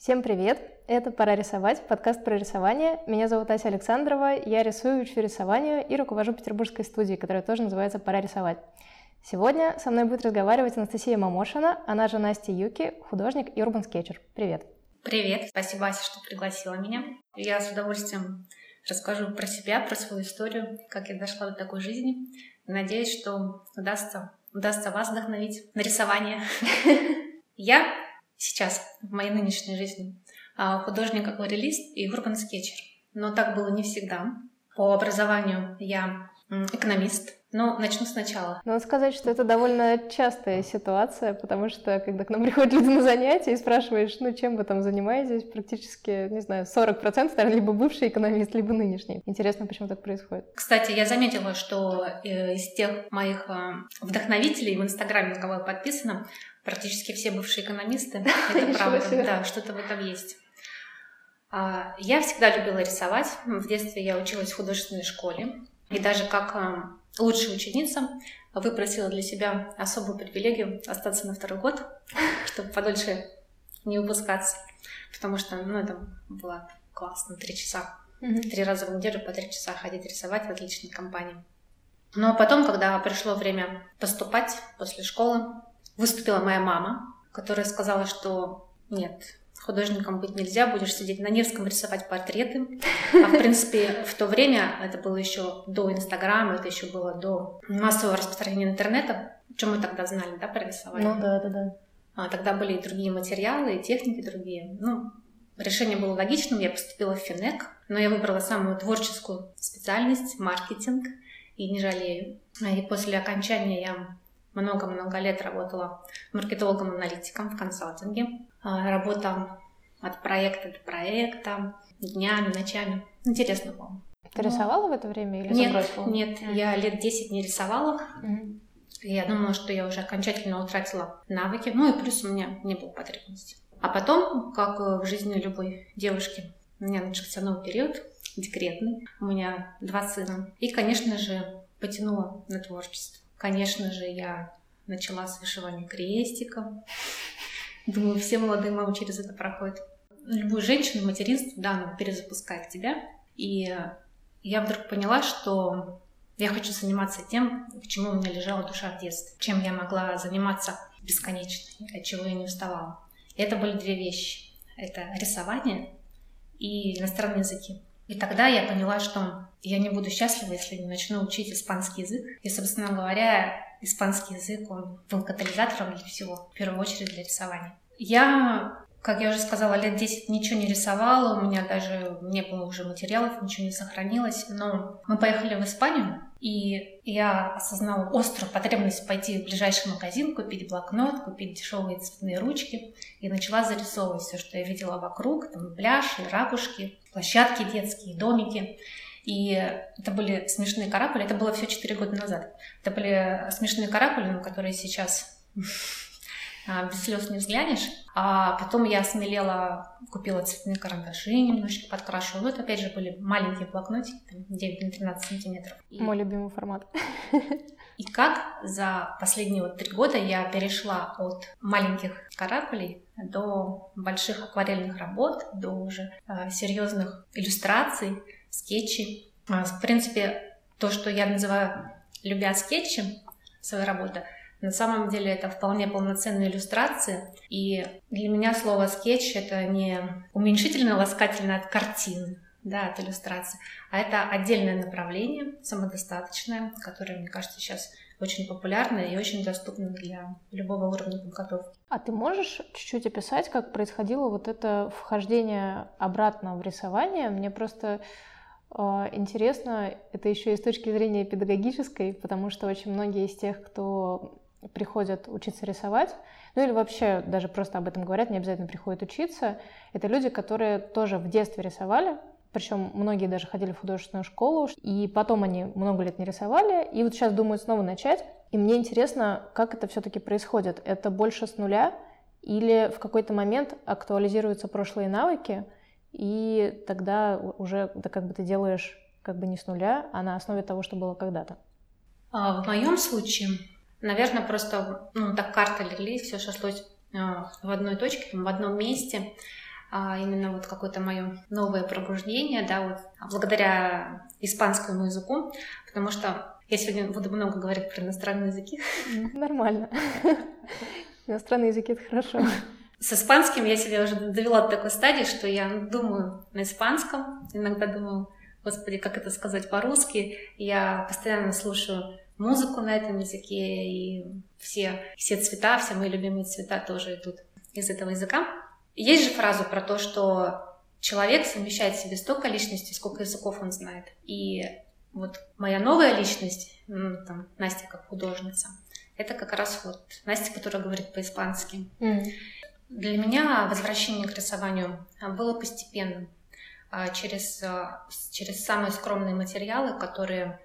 Всем привет! Это «Пора рисовать», подкаст про рисование. Меня зовут Ася Александрова, я рисую, учу рисованию и руковожу петербургской студией, которая тоже называется «Пора рисовать». Сегодня со мной будет разговаривать Анастасия Мамошина, она же Настя Юки, художник и урбан-скетчер. Привет! Привет! Спасибо, Ася, что пригласила меня. Я с удовольствием расскажу про себя, про свою историю, как я дошла до такой жизни. Надеюсь, что удастся, удастся вас вдохновить на рисование. Я сейчас в моей нынешней жизни а, художник-акварелист и урбан-скетчер. Но так было не всегда. По образованию я экономист, ну, начну сначала. Надо сказать, что это довольно частая ситуация, потому что, когда к нам приходят люди на занятия и спрашиваешь, ну, чем вы там занимаетесь, практически, не знаю, 40%, наверное, либо бывший экономист, либо нынешний. Интересно, почему так происходит. Кстати, я заметила, что э, из тех моих э, вдохновителей в Инстаграме, на кого я подписана, практически все бывшие экономисты. Это правда, да, что-то в этом есть. А, я всегда любила рисовать. В детстве я училась в художественной школе. И даже как э, лучшая ученица выпросила для себя особую привилегию остаться на второй год, чтобы подольше не выпускаться. Потому что, ну, это было классно, три часа. Три раза в неделю по три часа ходить рисовать в отличной компании. Но потом, когда пришло время поступать после школы, выступила моя мама, которая сказала, что нет, художником быть нельзя, будешь сидеть на Невском рисовать портреты. А в принципе, в то время, это было еще до Инстаграма, это еще было до массового распространения интернета, чем мы тогда знали, да, про рисование? Ну да, да, да. А, тогда были и другие материалы, и техники другие. Ну, решение было логичным, я поступила в Финек, но я выбрала самую творческую специальность — маркетинг, и не жалею. И после окончания я много-много лет работала маркетологом-аналитиком в консалтинге. А, работа от проекта до проекта, днями, ночами. Интересно было. Ты рисовала в это время или нет, забросила? Нет, я лет 10 не рисовала. Я думала, что я уже окончательно утратила навыки. Ну и плюс у меня не было потребности. А потом, как в жизни любой девушки, у меня начался новый период, декретный. У меня два сына. И, конечно же, потянула на творчество. Конечно же, я начала с вышивания крестиков. Думаю, все молодые мамы через это проходят. Любую женщину, материнство, да, оно перезапускает тебя. И я вдруг поняла, что я хочу заниматься тем, к чему у меня лежала душа в детстве, чем я могла заниматься бесконечно, от чего я не уставала. И это были две вещи. Это рисование и иностранные языки. И тогда я поняла, что я не буду счастлива, если не начну учить испанский язык. И, собственно говоря, испанский язык, он был катализатором для всего, в первую очередь для рисования. Я, как я уже сказала, лет 10 ничего не рисовала, у меня даже не было уже материалов, ничего не сохранилось, но мы поехали в Испанию, и я осознала острую потребность пойти в ближайший магазин, купить блокнот, купить дешевые цветные ручки и начала зарисовывать все, что я видела вокруг, там пляжи, ракушки, площадки детские, домики. И это были смешные каракули, это было все 4 года назад. Это были смешные каракули, на которые сейчас без слез не взглянешь. А потом я смелела, купила цветные карандаши, немножечко подкрашивала. Ну, это опять же были маленькие блокнотики, 9 на 13 сантиметров. И... Мой любимый формат. И как за последние вот три года я перешла от маленьких каракулей до больших акварельных работ, до уже э, серьезных иллюстраций, скетчей. А, в принципе, то, что я называю «любя скетчи», своей работы, на самом деле это вполне полноценная иллюстрация, и для меня слово «скетч» — это не уменьшительно ласкательно от картины, да, от иллюстрации, а это отдельное направление, самодостаточное, которое, мне кажется, сейчас очень популярное и очень доступно для любого уровня подготовки. А ты можешь чуть-чуть описать, как происходило вот это вхождение обратно в рисование? Мне просто э, интересно, это еще и с точки зрения педагогической, потому что очень многие из тех, кто приходят учиться рисовать, ну или вообще даже просто об этом говорят, не обязательно приходят учиться, это люди, которые тоже в детстве рисовали, причем многие даже ходили в художественную школу, и потом они много лет не рисовали, и вот сейчас думают снова начать. И мне интересно, как это все-таки происходит. Это больше с нуля или в какой-то момент актуализируются прошлые навыки, и тогда уже да, как бы ты делаешь как бы не с нуля, а на основе того, что было когда-то? А в моем случае Наверное, просто ну, так карта легли, все сошлось э, в одной точке, в одном месте. а именно вот какое-то мое новое пробуждение, да, вот благодаря испанскому языку, потому что я сегодня буду много говорить про иностранные языки. Нормально. Иностранные языки — это хорошо. С испанским я себя уже довела до такой стадии, что я думаю на испанском, иногда думаю, господи, как это сказать по-русски. Я постоянно слушаю музыку на этом языке, и все, все цвета, все мои любимые цвета тоже идут из этого языка. Есть же фраза про то, что человек совмещает в себе столько личностей, сколько языков он знает. И вот моя новая личность, ну, там, Настя как художница, это как раз вот Настя, которая говорит по-испански. Mm. Для меня возвращение к рисованию было постепенным. А, через, а, через самые скромные материалы, которые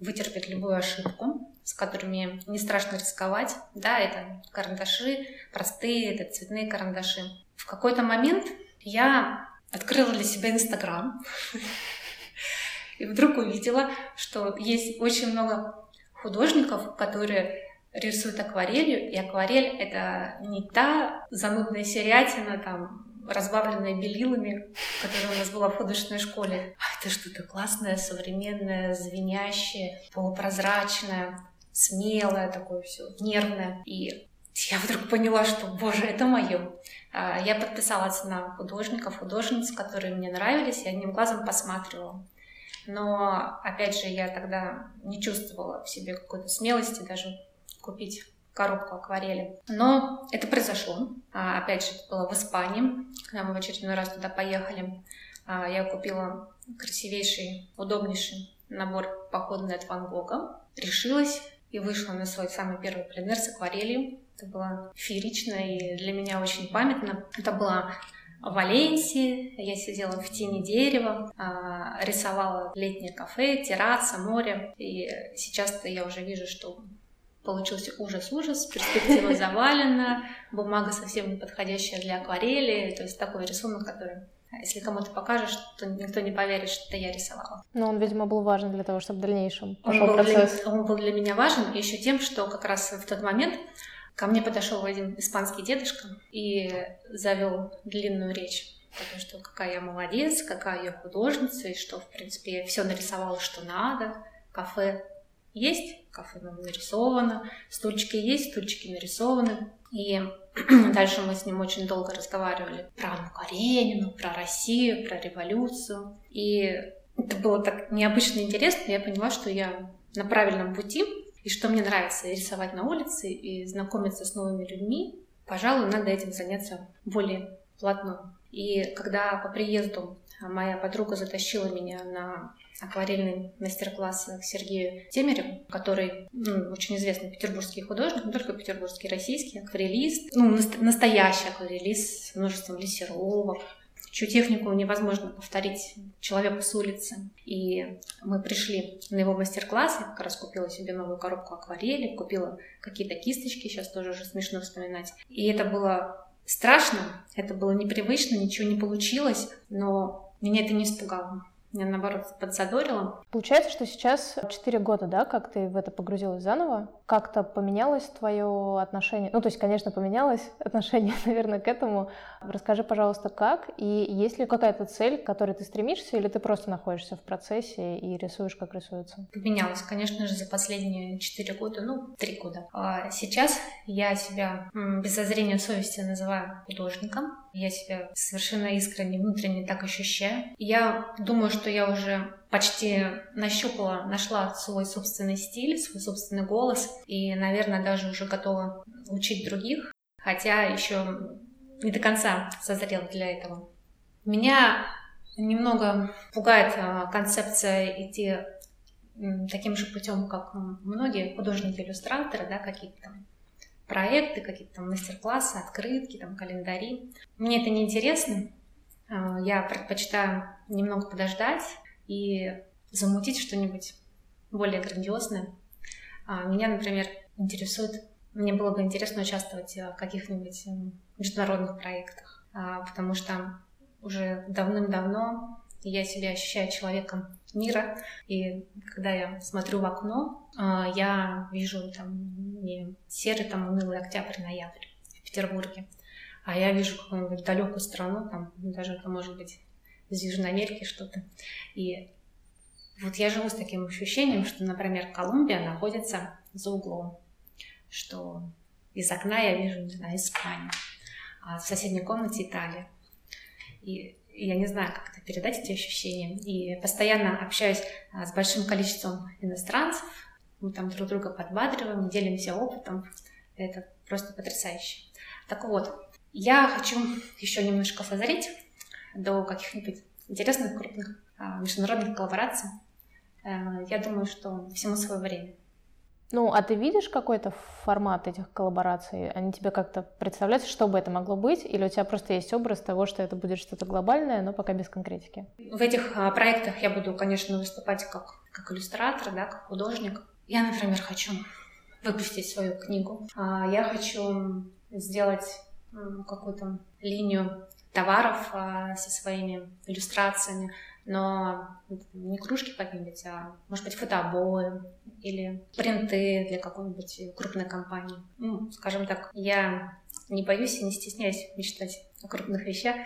вытерпят любую ошибку, с которыми не страшно рисковать. Да, это карандаши простые, это цветные карандаши. В какой-то момент я открыла для себя Инстаграм и вдруг увидела, что есть очень много художников, которые рисуют акварелью, и акварель — это не та занудная серятина, там, разбавленная белилами, которая у нас была в художественной школе. А это что-то классное, современное, звенящее, полупрозрачное, смелое такое все, нервное. И я вдруг поняла, что, боже, это мое. А, я подписалась на художников, художниц, которые мне нравились, и одним глазом посматривала. Но, опять же, я тогда не чувствовала в себе какой-то смелости даже купить коробку акварели. Но это произошло. А, опять же, это было в Испании, когда мы в очередной раз туда поехали. А, я купила красивейший, удобнейший набор походный от Ван Гога. Решилась и вышла на свой самый первый пленер с акварелью. Это было феерично и для меня очень памятно. Это была в Валенсии, я сидела в тени дерева, а, рисовала летнее кафе, терраса, море. И сейчас-то я уже вижу, что получился ужас-ужас, перспектива завалена, бумага совсем не подходящая для акварели, то есть такой рисунок, который если кому-то покажешь, то никто не поверит, что это я рисовала. Но он, видимо, был важен для того, чтобы в дальнейшем пошел он был процесс. Для, он был для меня важен еще тем, что как раз в тот момент ко мне подошел один испанский дедушка и завел длинную речь о том, что какая я молодец, какая я художница, и что, в принципе, я все нарисовала, что надо. Кафе есть, кафе нарисовано, стульчики есть, стульчики нарисованы. И дальше мы с ним очень долго разговаривали про Анну Каренину, про Россию, про революцию. И это было так необычно интересно. Я поняла, что я на правильном пути, и что мне нравится рисовать на улице и знакомиться с новыми людьми. Пожалуй, надо этим заняться более плотно. И когда по приезду моя подруга затащила меня на акварельный мастер-класс к Сергею Темереву, который ну, очень известный петербургский художник, не только петербургский, российский, акварелист, ну, настоящий акварелист с множеством лессировок, чью технику невозможно повторить человеку с улицы. И мы пришли на его мастер-класс, я как раз купила себе новую коробку акварели, купила какие-то кисточки, сейчас тоже уже смешно вспоминать. И это было страшно, это было непривычно, ничего не получилось, но меня это не испугало меня, наоборот, подзадорило. Получается, что сейчас 4 года, да, как ты в это погрузилась заново? Как-то поменялось твое отношение? Ну, то есть, конечно, поменялось отношение, наверное, к этому. Расскажи, пожалуйста, как? И есть ли какая-то цель, к которой ты стремишься, или ты просто находишься в процессе и рисуешь, как рисуется? Поменялось, конечно же, за последние 4 года, ну, 3 года. А сейчас я себя без зазрения совести называю художником. Я себя совершенно искренне, внутренне так ощущаю. Я думаю, что я уже почти нащупала, нашла свой собственный стиль, свой собственный голос и, наверное, даже уже готова учить других, хотя еще не до конца созрела для этого. Меня немного пугает а, концепция идти таким же путем, как многие художники-иллюстраторы, да, какие-то там проекты, какие-то там мастер-классы, открытки, там календари. Мне это не интересно. А, я предпочитаю немного подождать и замутить что-нибудь более грандиозное. А, меня, например, интересует, мне было бы интересно участвовать в каких-нибудь международных проектах, а, потому что уже давным-давно я себя ощущаю человеком мира, и когда я смотрю в окно, а, я вижу там не серый там унылый октябрь-ноябрь в Петербурге, а я вижу какую-нибудь далекую страну, там даже это может быть из Южной Америки что-то. И вот я живу с таким ощущением, что, например, Колумбия находится за углом, что из окна я вижу, не знаю, Испанию, а в соседней комнате Италия. И я не знаю, как это передать, эти ощущения. И постоянно общаюсь а, с большим количеством иностранцев, мы там друг друга подбадриваем, делимся опытом. Это просто потрясающе. Так вот, я хочу еще немножко созреть до каких-нибудь интересных, крупных а, международных коллабораций. Э, я думаю, что всему свое время. Ну, а ты видишь какой-то формат этих коллабораций? Они тебе как-то представляются, что бы это могло быть? Или у тебя просто есть образ того, что это будет что-то глобальное, но пока без конкретики? В этих а, проектах я буду, конечно, выступать как, как иллюстратор, да, как художник. Я, например, хочу выпустить свою книгу. А, я хочу сделать какую-то линию товаров а, со своими иллюстрациями, но не кружки какие-нибудь, а может быть фотообои или принты для какой-нибудь крупной компании. Ну, скажем так, я не боюсь и не стесняюсь мечтать о крупных вещах.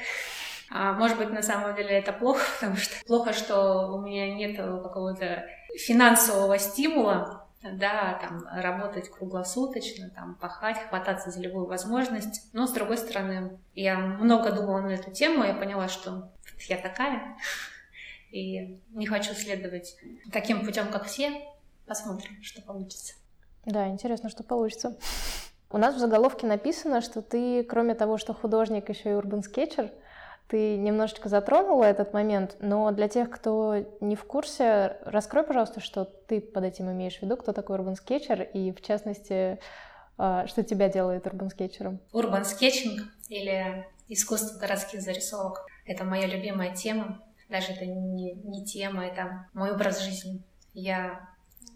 А, может быть, на самом деле это плохо, потому что плохо, что у меня нет какого-то финансового стимула да, там, работать круглосуточно, там, пахать, хвататься за любую возможность. Но, с другой стороны, я много думала на эту тему, я поняла, что я такая, и не хочу следовать таким путем, как все. Посмотрим, что получится. Да, интересно, что получится. У нас в заголовке написано, что ты, кроме того, что художник, еще и урбан скетчер. Ты немножечко затронула этот момент, но для тех, кто не в курсе, раскрой, пожалуйста, что ты под этим имеешь в виду, кто такой urban sketcher и, в частности, а, что тебя делает urban sketcher ом? Urban sketching или искусство городских зарисовок — это моя любимая тема. Даже это не, не тема, это мой образ жизни. Я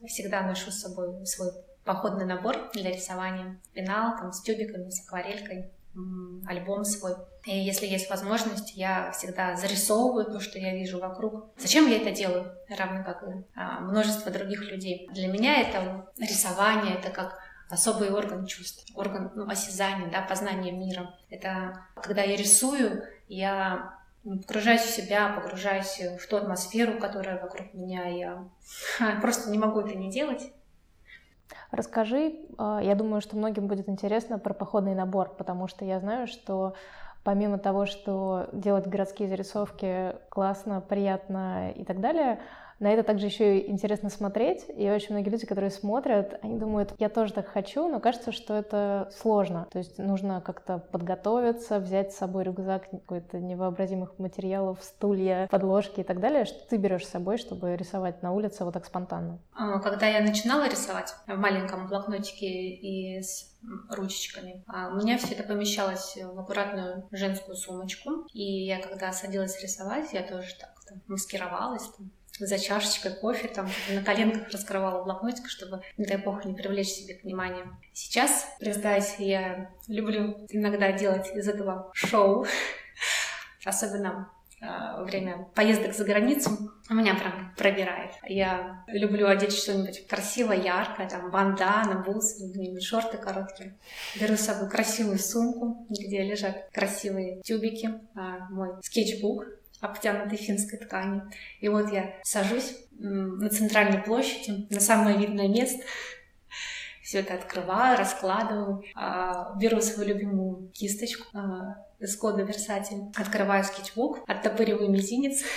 всегда ношу с собой свой походный набор для рисования. Пенал там, с тюбиками, с акварелькой альбом свой. И если есть возможность, я всегда зарисовываю то, что я вижу вокруг. Зачем я это делаю? Равно как и а, множество других людей. Для меня это рисование, это как особый орган чувств, орган ну, осязания, да, познания мира. Это когда я рисую, я погружаюсь в себя, погружаюсь в ту атмосферу, которая вокруг меня. Я просто не могу это не делать. Расскажи, а, я думаю, что многим будет интересно про походный набор, потому что я знаю, что помимо того, что делать городские зарисовки классно, приятно и так далее, на это также еще и интересно смотреть, и очень многие люди, которые смотрят, они думают, я тоже так хочу, но кажется, что это сложно. То есть нужно как-то подготовиться, взять с собой рюкзак какой-то невообразимых материалов, стулья, подложки и так далее. Что ты берешь с собой, чтобы рисовать на улице вот так спонтанно? А, когда я начинала рисовать в маленьком блокнотике и с ручечками. А у меня все это помещалось в аккуратную женскую сумочку. И я когда садилась рисовать, я тоже так маскировалась, там, за чашечкой кофе, там на коленках раскрывала блокнотик, чтобы, не дай бог, не привлечь себе внимание. Сейчас, признаюсь, я люблю иногда делать из этого шоу, особенно во время поездок за границу меня прям пробирает. Я люблю одеть что-нибудь красивое, яркое, там бандана, бусы, шорты короткие. Беру с собой красивую сумку, где лежат красивые тюбики, а, мой скетчбук, обтянутой финской ткани. И вот я сажусь на центральной площади, на самое видное место, все это открываю, раскладываю, а, беру свою любимую кисточку а, из кода Versace, открываю скетчбук, оттопыриваю мизинец,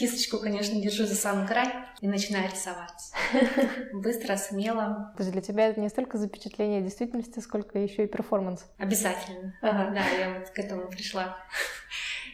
Кисточку, конечно, держу за самый край и начинаю рисовать. Быстро, смело. То есть для тебя это не столько запечатление действительности, сколько еще и перформанс. Обязательно. Ага. Да, я вот к этому пришла.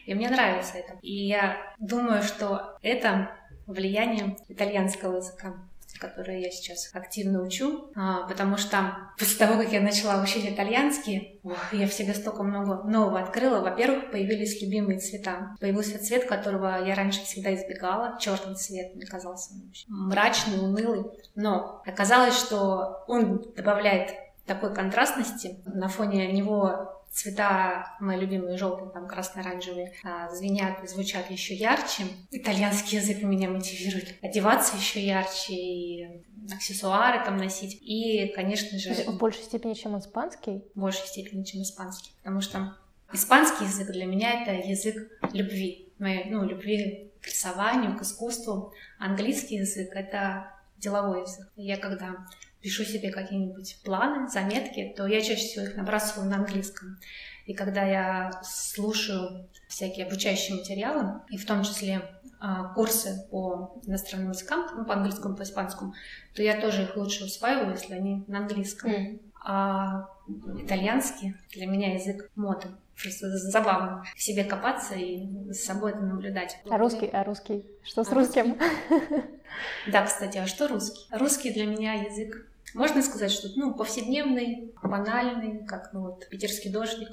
И мне нравится это. И я думаю, что это влияние итальянского языка которое я сейчас активно учу, а, потому что после того, как я начала учить итальянский, ох, я в себе столько много нового открыла. Во-первых, появились любимые цвета. Появился цвет, которого я раньше всегда избегала. Черный цвет мне казался мрачный, унылый. Но оказалось, что он добавляет такой контрастности. На фоне него цвета мои любимые желтые, там красно-оранжевые, а, звенят и звучат еще ярче. Итальянский язык меня мотивирует одеваться еще ярче и аксессуары там носить. И, конечно же... В большей степени, чем испанский? В большей степени, чем испанский. Потому что испанский язык для меня это язык любви. Моей, ну, любви к рисованию, к искусству. Английский язык — это деловой язык. Я когда пишу себе какие-нибудь планы, заметки, то я чаще всего их набрасываю на английском. И когда я слушаю всякие обучающие материалы, и в том числе а, курсы по иностранным языкам, ну, по английскому, по испанскому, то я тоже их лучше усваиваю, если они на английском. Mm. А итальянский для меня язык моды. Просто забавно в себе копаться и с собой это наблюдать. А русский? А русский? Что с а русским? Да, кстати, а что русский? Русский для меня язык можно сказать, что ну, повседневный, банальный, как ну, вот, питерский дождик.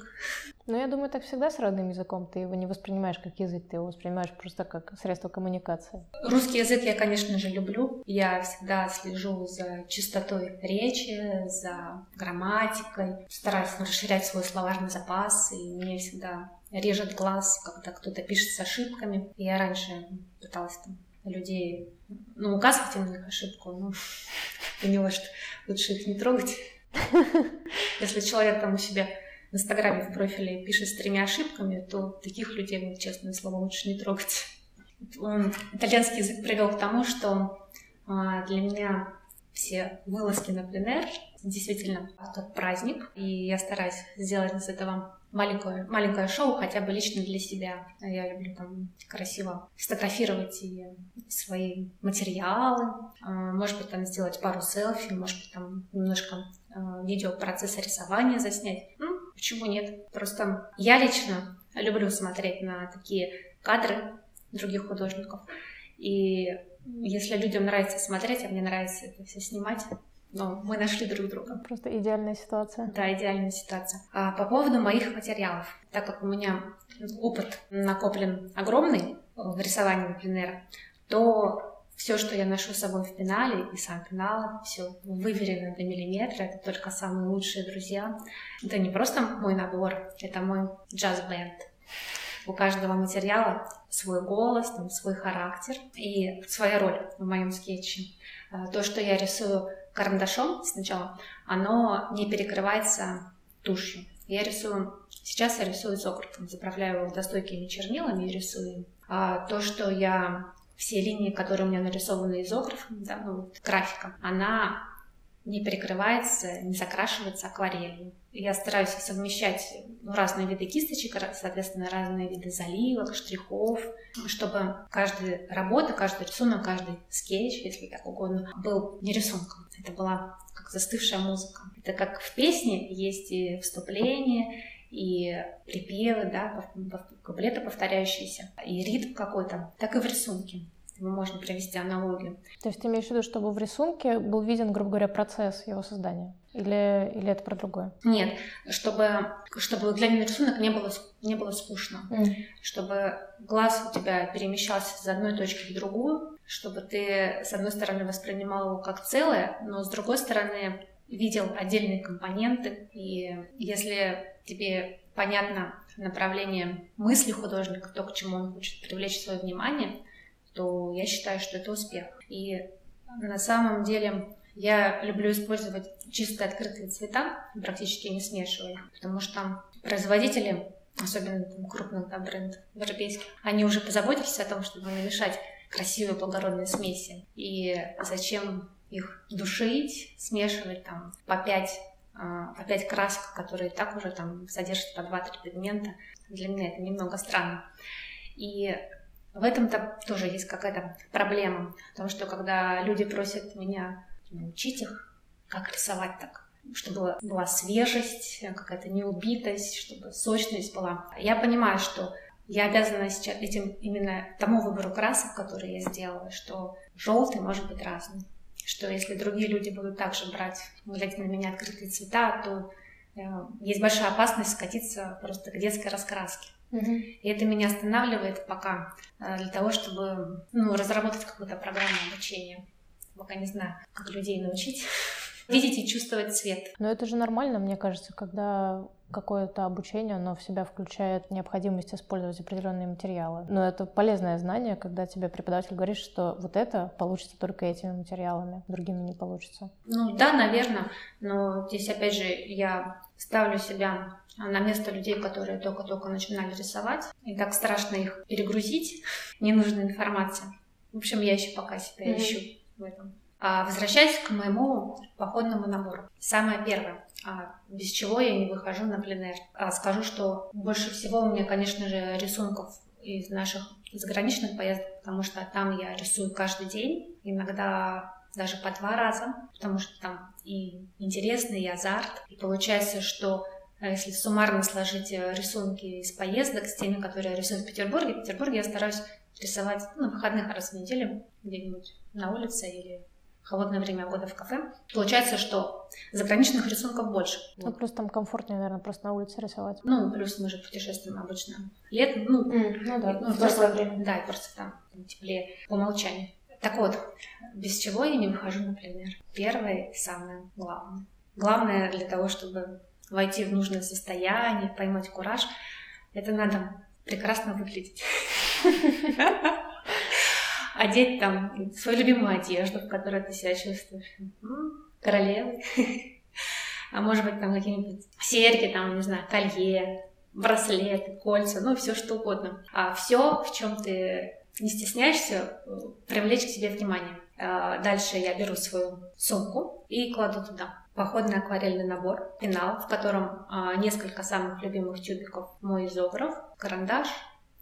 Ну, я думаю, так всегда с родным языком. Ты его не воспринимаешь как язык, ты его воспринимаешь просто как средство коммуникации. Русский язык я, конечно же, люблю. Я всегда слежу за чистотой речи, за грамматикой. Стараюсь расширять свой словарный запас, и мне всегда режет глаз, когда кто-то пишет с ошибками. Я раньше пыталась там людей, ну, указывать им на их ошибку, но поняла, что лучше их не трогать. Если человек там у себя в Инстаграме в профиле пишет с тремя ошибками, то таких людей, ну, честное слово, лучше не трогать. Итальянский язык привел к тому, что а, для меня все вылазки на пленэр действительно тот праздник, и я стараюсь сделать из этого маленькое, маленькое шоу, хотя бы лично для себя. Я люблю там красиво фотографировать и свои материалы, а, может быть, там сделать пару селфи, может быть, там немножко а, видео процесса рисования заснять. Ну, почему нет? Просто я лично люблю смотреть на такие кадры других художников. И если людям нравится смотреть, а мне нравится это все снимать, но мы нашли друг друга. Просто идеальная ситуация. Да, идеальная ситуация. А по поводу моих материалов, так как у меня опыт накоплен огромный в рисовании пленера, то все, что я ношу с собой в пенале, и сам пенал, все выверено до миллиметра, это только самые лучшие друзья. Это не просто мой набор, это мой джаз-бенд. У каждого материала свой голос, там, свой характер и своя роль в моем скетче. А, то, что я рисую карандашом сначала, оно не перекрывается тушью. Я рисую, сейчас я рисую изографом, заправляю его водостойкими чернилами и рисую. А то, что я все линии, которые у меня нарисованы изографом, да, ну, графиком, она не перекрывается, не закрашивается акварелью. Я стараюсь совмещать ну, разные виды кисточек, соответственно, разные виды заливок, штрихов, чтобы каждая работа, каждый рисунок, каждый скетч, если так угодно, был не рисунком. Это была как застывшая музыка. Это как в песне есть и вступление, и припевы, да, куплеты повторяющиеся, и ритм какой-то, так и в рисунке можно провести аналогию. То есть ты имеешь в виду, чтобы в рисунке был виден, грубо говоря, процесс его создания? Или, или это про другое? Нет, чтобы, чтобы глядя на рисунок не было, не было скучно. Mm. Чтобы глаз у тебя перемещался с одной точки в другую, чтобы ты, с одной стороны, воспринимал его как целое, но с другой стороны, видел отдельные компоненты. И если тебе понятно направление мысли художника, то, к чему он хочет привлечь свое внимание, то я считаю, что это успех. И на самом деле я люблю использовать чистые открытые цвета, практически не смешивая потому что производители, особенно там, крупных да, брендов европейских, они уже позаботились о том, чтобы намешать красивые благородные смеси. И зачем их душить, смешивать там по пять а, по пять красок, которые так уже там содержат по два-три пигмента. Для меня это немного странно. И в этом-то тоже есть какая-то проблема, потому что когда люди просят меня научить их, как рисовать так, чтобы была свежесть, какая-то неубитость, чтобы сочность была. Я понимаю, что я обязана сейчас этим именно тому выбору красок, который я сделала, что желтый может быть разным. Что если другие люди будут также брать, глядя на меня открытые цвета, то э, есть большая опасность скатиться просто к детской раскраске. И это меня останавливает пока э, для того, чтобы ну, разработать какую-то программу обучения. Пока не знаю, как людей научить видеть и чувствовать цвет. Но это же нормально, мне кажется, когда какое-то обучение, оно в себя включает необходимость использовать определенные материалы. Но это полезное знание, когда тебе преподаватель говорит, что вот это получится только этими материалами, другими не получится. Ну да, наверное, но здесь опять же я ставлю себя на место людей, которые только-только начинали рисовать, и так страшно их перегрузить ненужной информацией. В общем, я еще пока себя mm-hmm. ищу в этом. А, возвращаясь к моему походному набору. Самое первое, а, без чего я не выхожу на пленэр. А, скажу, что больше всего у меня, конечно же, рисунков из наших заграничных поездок, потому что там я рисую каждый день, иногда даже по два раза, потому что там и интересный, и азарт. И получается, что а, если суммарно сложить э, рисунки из поездок с теми, которые я рисую в Петербурге, в Петербурге я стараюсь рисовать ну, на выходных раз в неделю где-нибудь на улице или холодное время года в кафе. Получается, что заграничных рисунков больше. Ну, плюс там комфортнее, наверное, просто на улице рисовать. Ну, плюс мы же путешествуем обычно летом, ну, mm, ну да, ну, в просто, время. Да, и просто там теплее по умолчанию. Так вот, без чего я не выхожу на пленер? Первое и самое главное. Главное для того, чтобы войти в нужное состояние, поймать кураж, это надо прекрасно выглядеть. одеть там свою любимую одежду, в которой ты себя чувствуешь королевой. А может быть, там какие-нибудь серьги, там, не знаю, колье, браслеты, кольца, ну, все что угодно. А все, в чем ты не стесняешься, привлечь к себе внимание. А дальше я беру свою сумку и кладу туда походный акварельный набор, пенал, в котором а, несколько самых любимых тюбиков мой изограф, карандаш,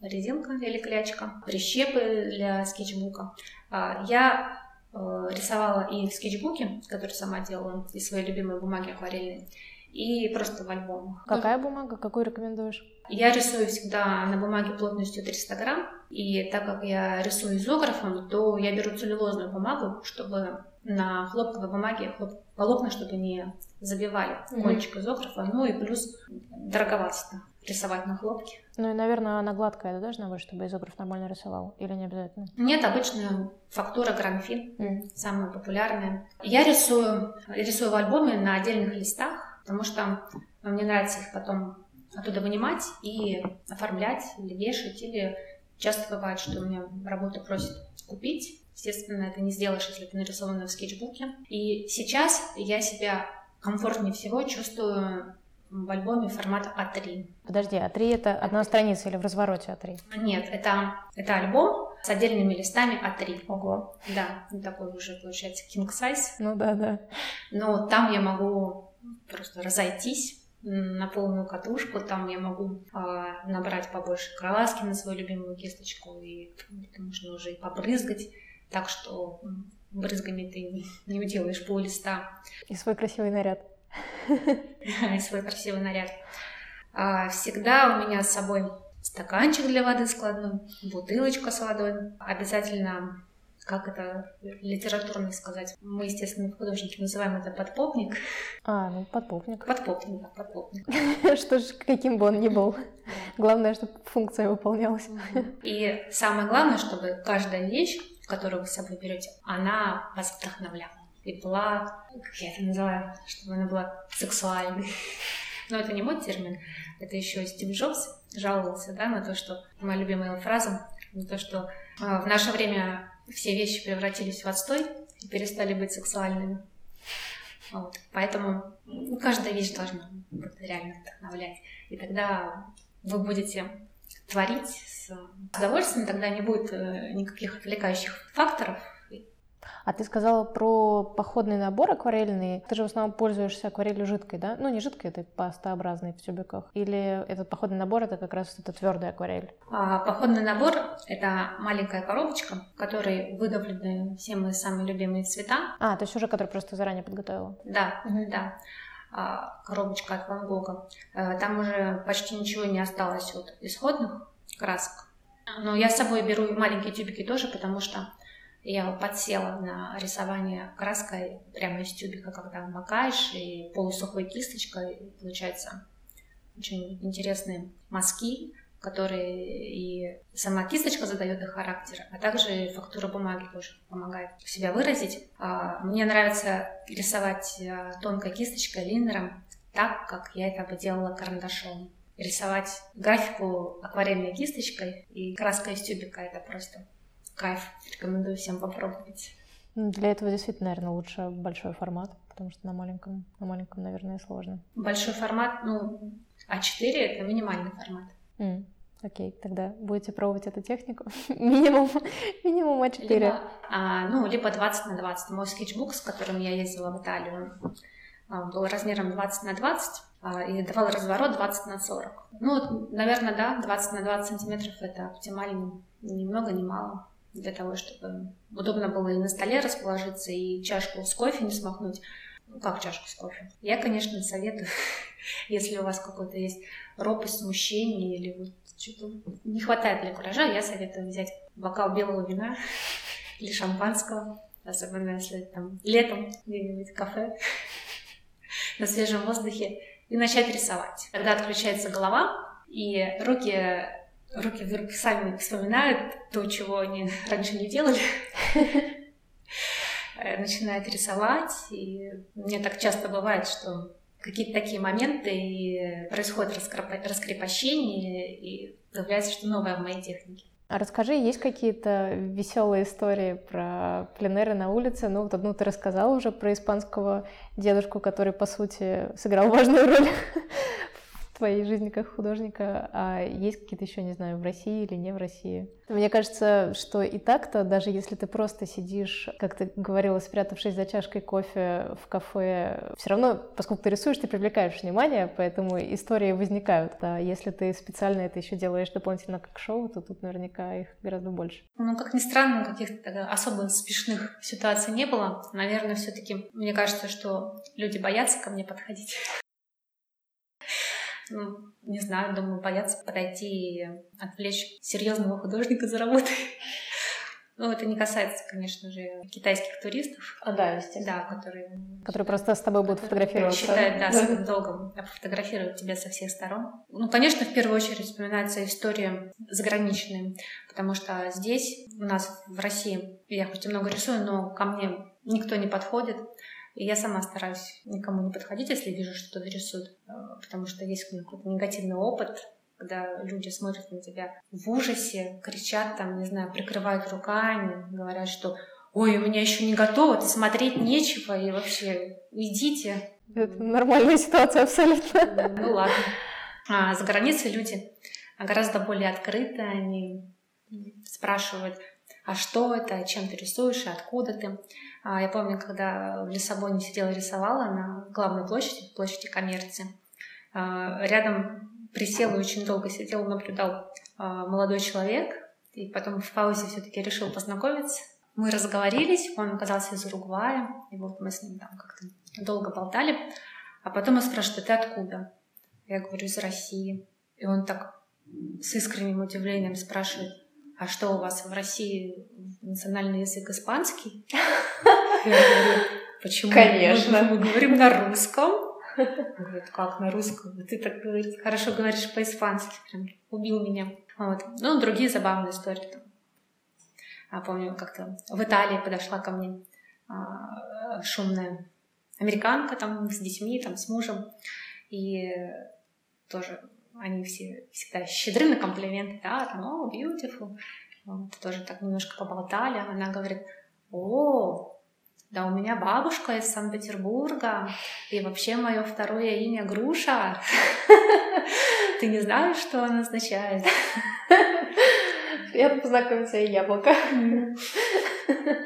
резинка или клячка, прищепы для скетчбука. А, я э, рисовала и в скетчбуке, который сама делала, из своей любимой бумаги акварельной, и просто в альбомах. Какая бумага? Какую рекомендуешь? Я рисую всегда на бумаге плотностью 300 грамм, и так как я рисую изографом, то я беру целлюлозную бумагу, чтобы на хлопковой бумаге хлоп... волокна, чтобы не забивали mm-hmm. кончик изографа, ну и плюс дороговато рисовать на хлопке. Ну и, наверное, она гладкая должна быть, чтобы изограф нормально рисовал? Или не обязательно? Нет, обычно фактура графин, mm. самая популярная. Я рисую, рисую в альбоме на отдельных листах, потому что мне нравится их потом оттуда вынимать и оформлять, или вешать, или часто бывает, что у меня работа просит купить. Естественно, это не сделаешь, если ты нарисована в скетчбуке. И сейчас я себя комфортнее всего чувствую в альбоме формата А3. Подожди, А3 это одна страница или в развороте А3? Нет, это, это альбом с отдельными листами А3. Ого. Да, такой уже получается king size. Ну да, да. Но там я могу просто разойтись на полную катушку, там я могу э, набрать побольше краски на свою любимую кисточку, и это можно уже и побрызгать, так что брызгами ты не, не уделаешь пол листа. И свой красивый наряд. И свой красивый наряд. А, всегда у меня с собой стаканчик для воды складной, бутылочка с водой. Обязательно, как это литературно сказать, мы, естественно, художники называем это подпопник. А, ну подпопник. Подпопник, да, подпопник. Что ж, каким бы он ни был. Главное, чтобы функция выполнялась. И самое главное, чтобы каждая вещь, которую вы с собой берете, она вас вдохновляла и была, как я это называю, чтобы она была сексуальной. Но это не мой термин, это еще Стив Джобс жаловался да, на то, что моя любимая его фраза, на то, что э, в наше время все вещи превратились в отстой и перестали быть сексуальными. Вот. Поэтому ну, каждая вещь должна реально вдохновлять. И тогда вы будете творить с удовольствием, тогда не будет э, никаких отвлекающих факторов, а ты сказала про походный набор акварельный. Ты же в основном пользуешься акварелью жидкой, да? Ну, не жидкой, это пастообразной в тюбиках. Или этот походный набор это как раз это твердая акварель? А, походный набор это маленькая коробочка, в которой выдавлены все мои самые любимые цвета. А, то есть уже который просто заранее подготовила? Да, угу. да а, коробочка от Ван Гога. Э, там уже почти ничего не осталось от исходных красок. Но я с собой беру маленькие тюбики тоже, потому что я подсела на рисование краской прямо из тюбика, когда макаешь, и полусухой кисточкой получается очень интересные мазки, которые и сама кисточка задает их характер, а также фактура бумаги тоже помогает себя выразить. А, мне нравится рисовать а, тонкой кисточкой, линером, так, как я это бы делала карандашом. Рисовать графику акварельной кисточкой и краской из тюбика — это просто кайф. Рекомендую всем попробовать. Для этого действительно, наверное, лучше большой формат, потому что на маленьком, на маленьком, наверное, сложно. Большой формат, ну, А4 — это минимальный формат. Mm. Окей, тогда будете пробовать эту технику. минимум, минимум А4. Либо, а, ну, либо 20 на 20. Мой скетчбук, с которым я ездила в Италию, а, был размером 20 на 20 а, и давал разворот 20 на 40. Ну, наверное, да, 20 на 20 сантиметров это оптимально, ни много, ни мало для того, чтобы удобно было и на столе расположиться, и чашку с кофе не смахнуть. Ну, как чашку с кофе? Я, конечно, советую, если у вас какой-то есть ропость, смущение или вот что-то не хватает для куража, я советую взять бокал белого вина или шампанского, особенно если там летом где-нибудь кафе на свежем воздухе, и начать рисовать. Когда отключается голова, и руки руки вдруг сами вспоминают то, чего они раньше не делали, э, начинают рисовать. И мне так часто бывает, что какие-то такие моменты, и происходит раскрепощение, и появляется что новое в моей технике. А расскажи, есть какие-то веселые истории про пленеры на улице? Ну, вот одну ты рассказала уже про испанского дедушку, который, по сути, сыграл важную роль твоей жизни как художника, а есть какие-то еще, не знаю, в России или не в России? Мне кажется, что и так-то, даже если ты просто сидишь, как ты говорила, спрятавшись за чашкой кофе в кафе, все равно, поскольку ты рисуешь, ты привлекаешь внимание, поэтому истории возникают. А если ты специально это еще делаешь дополнительно как шоу, то тут наверняка их гораздо больше. Ну, как ни странно, каких-то особо смешных ситуаций не было. Наверное, все-таки мне кажется, что люди боятся ко мне подходить ну, не знаю, думаю, боятся подойти и отвлечь серьезного художника за работой. Ну, это не касается, конечно же, китайских туристов. А, да, естественно. Да, которые... Которые просто с тобой будут фотографироваться. Считают, да, своим долгом фотографировать тебя со всех сторон. Ну, конечно, в первую очередь вспоминается история заграничная, потому что здесь, у нас в России, я хоть и много рисую, но ко мне никто не подходит. И я сама стараюсь никому не подходить, если вижу, что кто-то рисует, э, потому что есть какой-то негативный опыт, когда люди смотрят на тебя в ужасе, кричат там, не знаю, прикрывают руками, говорят, что ой, у меня еще не готово, ты смотреть нечего, и вообще идите. Это нормальная ситуация абсолютно. Ну ладно. А за границей люди гораздо более открыты, они спрашивают, а что это, чем ты рисуешь, и откуда ты. А, я помню, когда в Лиссабоне сидела рисовала на главной площади, площади коммерции, а, рядом присел и очень долго сидел, наблюдал а, молодой человек, и потом в паузе все-таки решил познакомиться. Мы разговорились, он оказался из Уругвая, и вот мы с ним там как-то долго болтали. А потом он спрашивает, ты откуда? Я говорю, из России. И он так с искренним удивлением спрашивает, а что у вас в России национальный язык испанский? Я почему? Конечно. Мы, мы говорим на русском. Говорит, как на русском? Ты так говоришь, хорошо говоришь по-испански. Прям убил меня. Вот. Ну, другие забавные истории. Там. А помню, как-то в Италии подошла ко мне а, шумная американка там с детьми, там с мужем. И тоже они все всегда щедры на комплименты, да, там, о, oh, beautiful. Вот, тоже так немножко поболтали. Она говорит, о, да у меня бабушка из Санкт-Петербурга, и вообще мое второе имя Груша. Ты не знаешь, что оно означает? Приятно познакомиться, яблоко.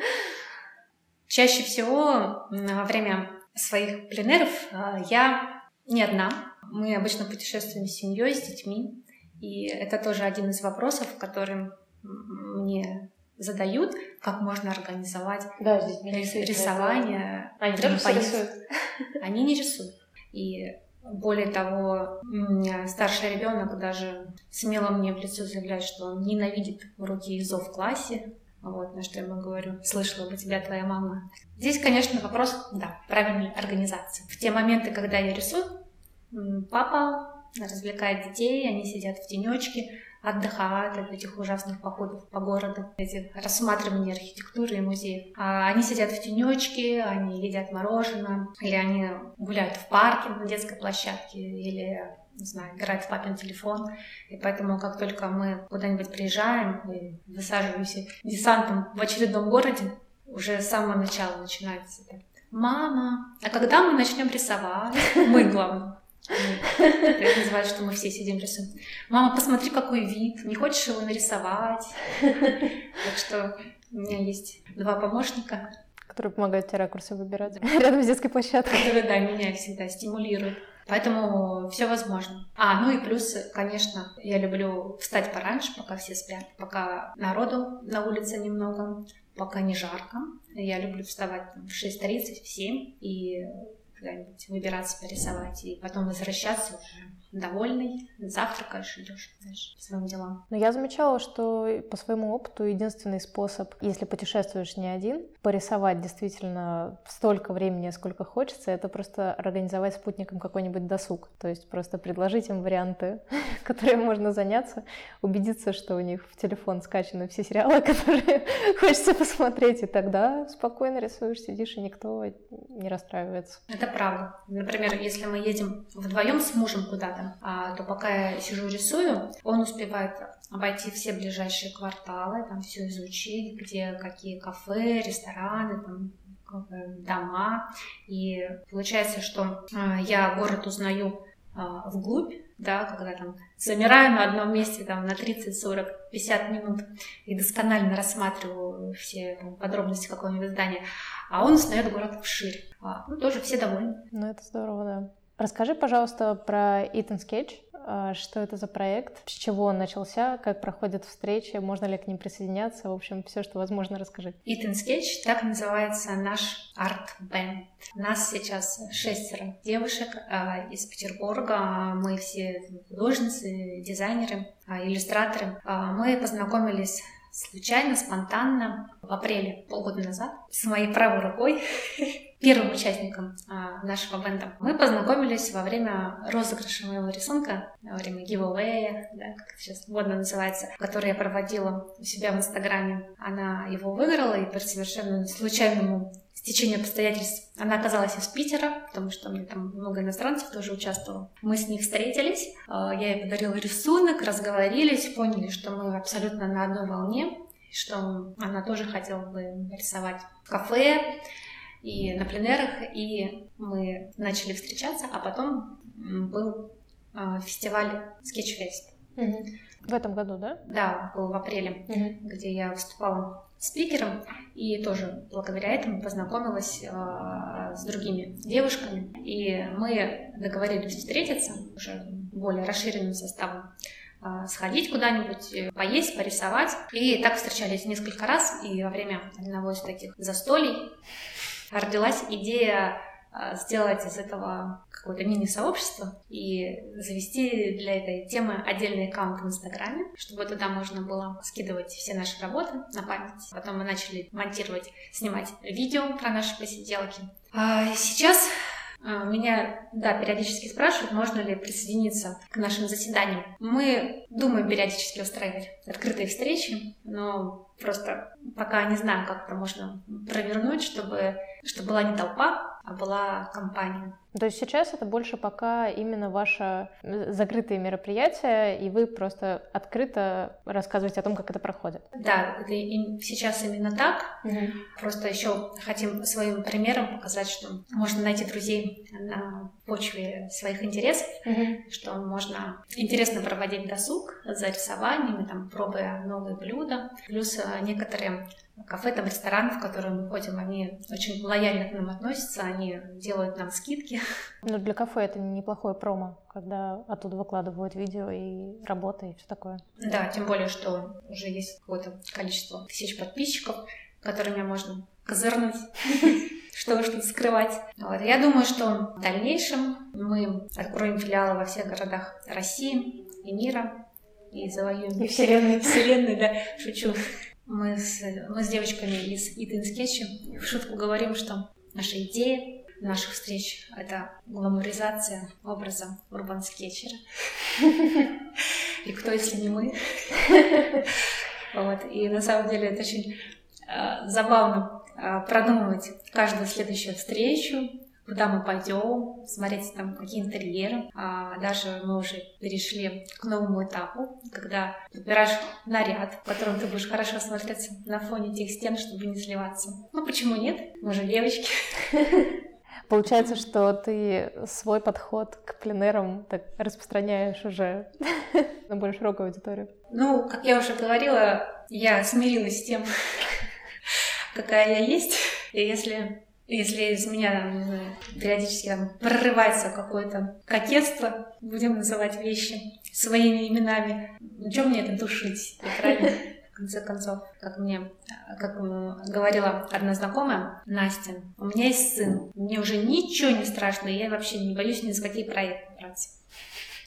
Чаще всего во время своих пленеров а, я не одна, мы обычно путешествуем с семьей, с детьми, и это тоже один из вопросов, которым мне задают, как можно организовать да, здесь рисование. Они тоже рисуют? Они не рисуют. И более того, старший ребенок даже смело мне в лицо заявляет, что он ненавидит руки ИЗО в классе. Вот, на что я ему говорю, слышала бы тебя твоя мама. Здесь, конечно, вопрос, да, правильной организации. В те моменты, когда я рисую, папа развлекает детей, они сидят в тенечке, отдыхают от этих ужасных походов по городу, эти рассматривания архитектуры и музеев. А они сидят в тенечке, они едят мороженое, или они гуляют в парке на детской площадке, или не знаю, играет в папин телефон. И поэтому, как только мы куда-нибудь приезжаем и высаживаемся десантом в очередном городе, уже с самого начала начинается это. Мама, а когда мы начнем рисовать? Мы, главное. Это называют, что мы все сидим рисуем. Мама, посмотри, какой вид. Не хочешь его нарисовать? Так что у меня есть два помощника. Которые помогают тебе ракурсы выбирать рядом с детской площадкой. Которые, да, меня всегда стимулируют. Поэтому все возможно. А, ну и плюс, конечно, я люблю встать пораньше, пока все спят, пока народу на улице немного, пока не жарко. Я люблю вставать в 6.30, в 7 и выбираться порисовать, и потом возвращаться уже довольный, завтракаешь, идешь дальше по своим делам. Но я замечала, что по своему опыту единственный способ, если путешествуешь не один, порисовать действительно столько времени, сколько хочется, это просто организовать спутникам какой-нибудь досуг. То есть просто предложить им варианты, которые можно заняться, убедиться, что у них в телефон скачаны все сериалы, которые хочется посмотреть, и тогда спокойно рисуешь, сидишь, и никто не расстраивается. Это правда. Например, если мы едем вдвоем с мужем куда-то, рядом, а, то пока я сижу рисую, он успевает обойти все ближайшие кварталы, там все изучить, где какие кафе, рестораны, там дома. И получается, что а, я город узнаю а, вглубь, да, когда там замираю на одном месте там на 30, 40, 50 минут и досконально рассматриваю все там, подробности какого-нибудь здания, а он узнает город вширь. А, ну, тоже все довольны. Ну, это здорово, да. Расскажи, пожалуйста, про Sketch. А, что это за проект? С чего он начался? Как проходят встречи? Можно ли к ним присоединяться? В общем, все, что возможно, расскажи. And Sketch, так называется наш арт-бенд. Нас сейчас шестеро девушек э, из Петербурга. Мы все художницы, дизайнеры, э, иллюстраторы. Мы познакомились случайно, спонтанно, в апреле, полгода назад, с моей правой рукой, первым участником а, нашего бенда. Мы познакомились во время розыгрыша моего рисунка, во время giveaway, да, как это сейчас модно называется, который я проводила у себя в Инстаграме. Она его выиграла, и по совершенно случайному стечению обстоятельств она оказалась из Питера, потому что меня там много иностранцев тоже участвовало. Мы с ней встретились, а, я ей подарила рисунок, разговорились, поняли, что мы абсолютно на одной волне, что она тоже хотела бы рисовать в кафе, и на пленерах, и мы начали встречаться, а потом был э, фестиваль Sketchfest. Угу. В этом году, да? Да, был в апреле, угу. где я выступала спикером, и тоже благодаря этому познакомилась э, с другими девушками, и мы договорились встретиться уже более расширенным составом сходить куда-нибудь, поесть, порисовать. И так встречались несколько раз, и во время одного из таких застолий родилась идея а, сделать из этого какое-то мини-сообщество и завести для этой темы отдельный аккаунт в Инстаграме, чтобы туда можно было скидывать все наши работы на память. Потом мы начали монтировать, снимать видео про наши посиделки. А сейчас а, меня, да, периодически спрашивают, можно ли присоединиться к нашим заседаниям. Мы думаем периодически устраивать открытые встречи, но просто пока не знаю, как это можно провернуть, чтобы, чтобы была не толпа, была компания. То есть сейчас это больше пока именно ваше э, закрытые мероприятия, и вы просто открыто рассказываете о том, как это проходит. Да, сейчас именно так. Угу. Просто еще хотим своим примером показать, что можно найти друзей на почве своих интересов, угу. что можно интересно проводить досуг за рисованиями, там, пробуя новые блюда. Плюс э, некоторые кафе, там рестораны, в которые мы ходим, они очень лояльно к нам относятся, они делают нам скидки. Ну, для кафе это неплохое промо, когда оттуда выкладывают видео и работа и все такое. Да, тем более, что уже есть какое-то количество тысяч подписчиков, которыми можно козырнуть, что уж тут скрывать. Вот. Я думаю, что в дальнейшем мы откроем филиалы во всех городах России и мира и завоюем и вселенной. Вселенной, да, шучу. Мы с, мы с девочками из Eat Sketch в шутку говорим, что наша идея наших встреч — это гламуризация образа урбан-скетчера. И кто, если не мы? Вот. И на самом деле это очень э, забавно э, продумывать каждую следующую встречу, куда мы пойдем, смотреть там какие интерьеры. А даже мы уже перешли к новому этапу, когда выбираешь наряд, в котором ты будешь хорошо смотреться на фоне тех стен, чтобы не сливаться. Ну почему нет? Мы же девочки. Получается, что ты свой подход к пленерам так распространяешь уже на более широкую аудиторию. Ну, как я уже говорила, я смирилась с тем, какая я есть. И если если из меня периодически там, прорывается какое-то кокетство, будем называть вещи своими именами, ну что мне это душить? правильно? Конце концов, как мне, как говорила одна знакомая, Настя, у меня есть сын, мне уже ничего не страшно, я вообще не боюсь ни за какие проекты брать.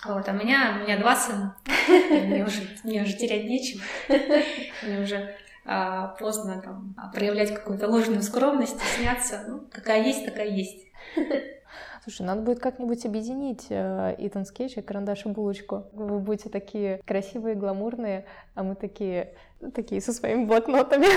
Вот, а у меня, у меня два сына, мне уже, мне уже терять нечего, мне уже а, поздно там проявлять какую-то ложную скромность, стесняться. Ну, какая есть, такая есть. Слушай, надо будет как-нибудь объединить э, Итан Скетч и Карандаш и Булочку. Вы будете такие красивые, гламурные, а мы такие, такие со своими блокнотами.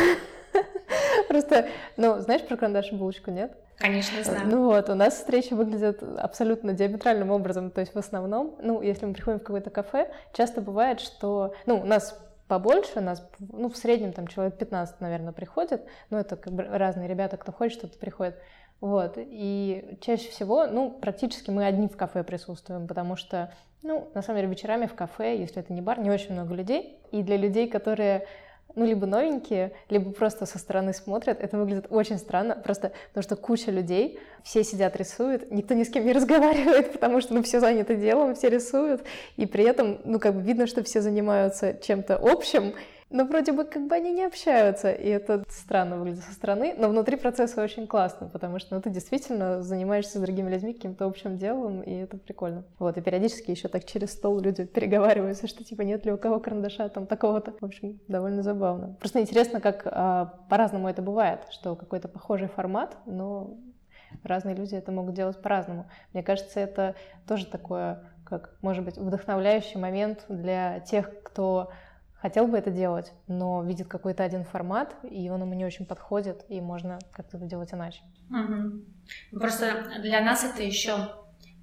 Просто, ну, знаешь про Карандаш и Булочку, нет? Конечно, знаю. Ну вот, у нас встречи выглядят абсолютно диаметральным образом. То есть в основном, ну, если мы приходим в какое-то кафе, часто бывает, что, ну, у нас побольше, нас, ну, в среднем там человек 15, наверное, приходит, ну, это как бы разные ребята, кто хочет, что-то приходит, вот, и чаще всего, ну, практически мы одни в кафе присутствуем, потому что, ну, на самом деле, вечерами в кафе, если это не бар, не очень много людей, и для людей, которые ну, либо новенькие, либо просто со стороны смотрят. Это выглядит очень странно, просто потому что куча людей, все сидят, рисуют, никто ни с кем не разговаривает, потому что, ну, все заняты делом, все рисуют, и при этом, ну, как бы видно, что все занимаются чем-то общим, но вроде бы как бы они не общаются, и это странно выглядит со стороны, но внутри процесса очень классно, потому что ну, ты действительно занимаешься с другими людьми каким-то общим делом, и это прикольно. Вот, и периодически еще так через стол люди переговариваются, что типа нет ли у кого карандаша там такого-то. В общем, довольно забавно. Просто интересно, как а, по-разному это бывает, что какой-то похожий формат, но разные люди это могут делать по-разному. Мне кажется, это тоже такое, как, может быть, вдохновляющий момент для тех, кто хотел бы это делать, но видит какой-то один формат, и он ему не очень подходит, и можно как-то это делать иначе. Угу. Просто для нас это еще э,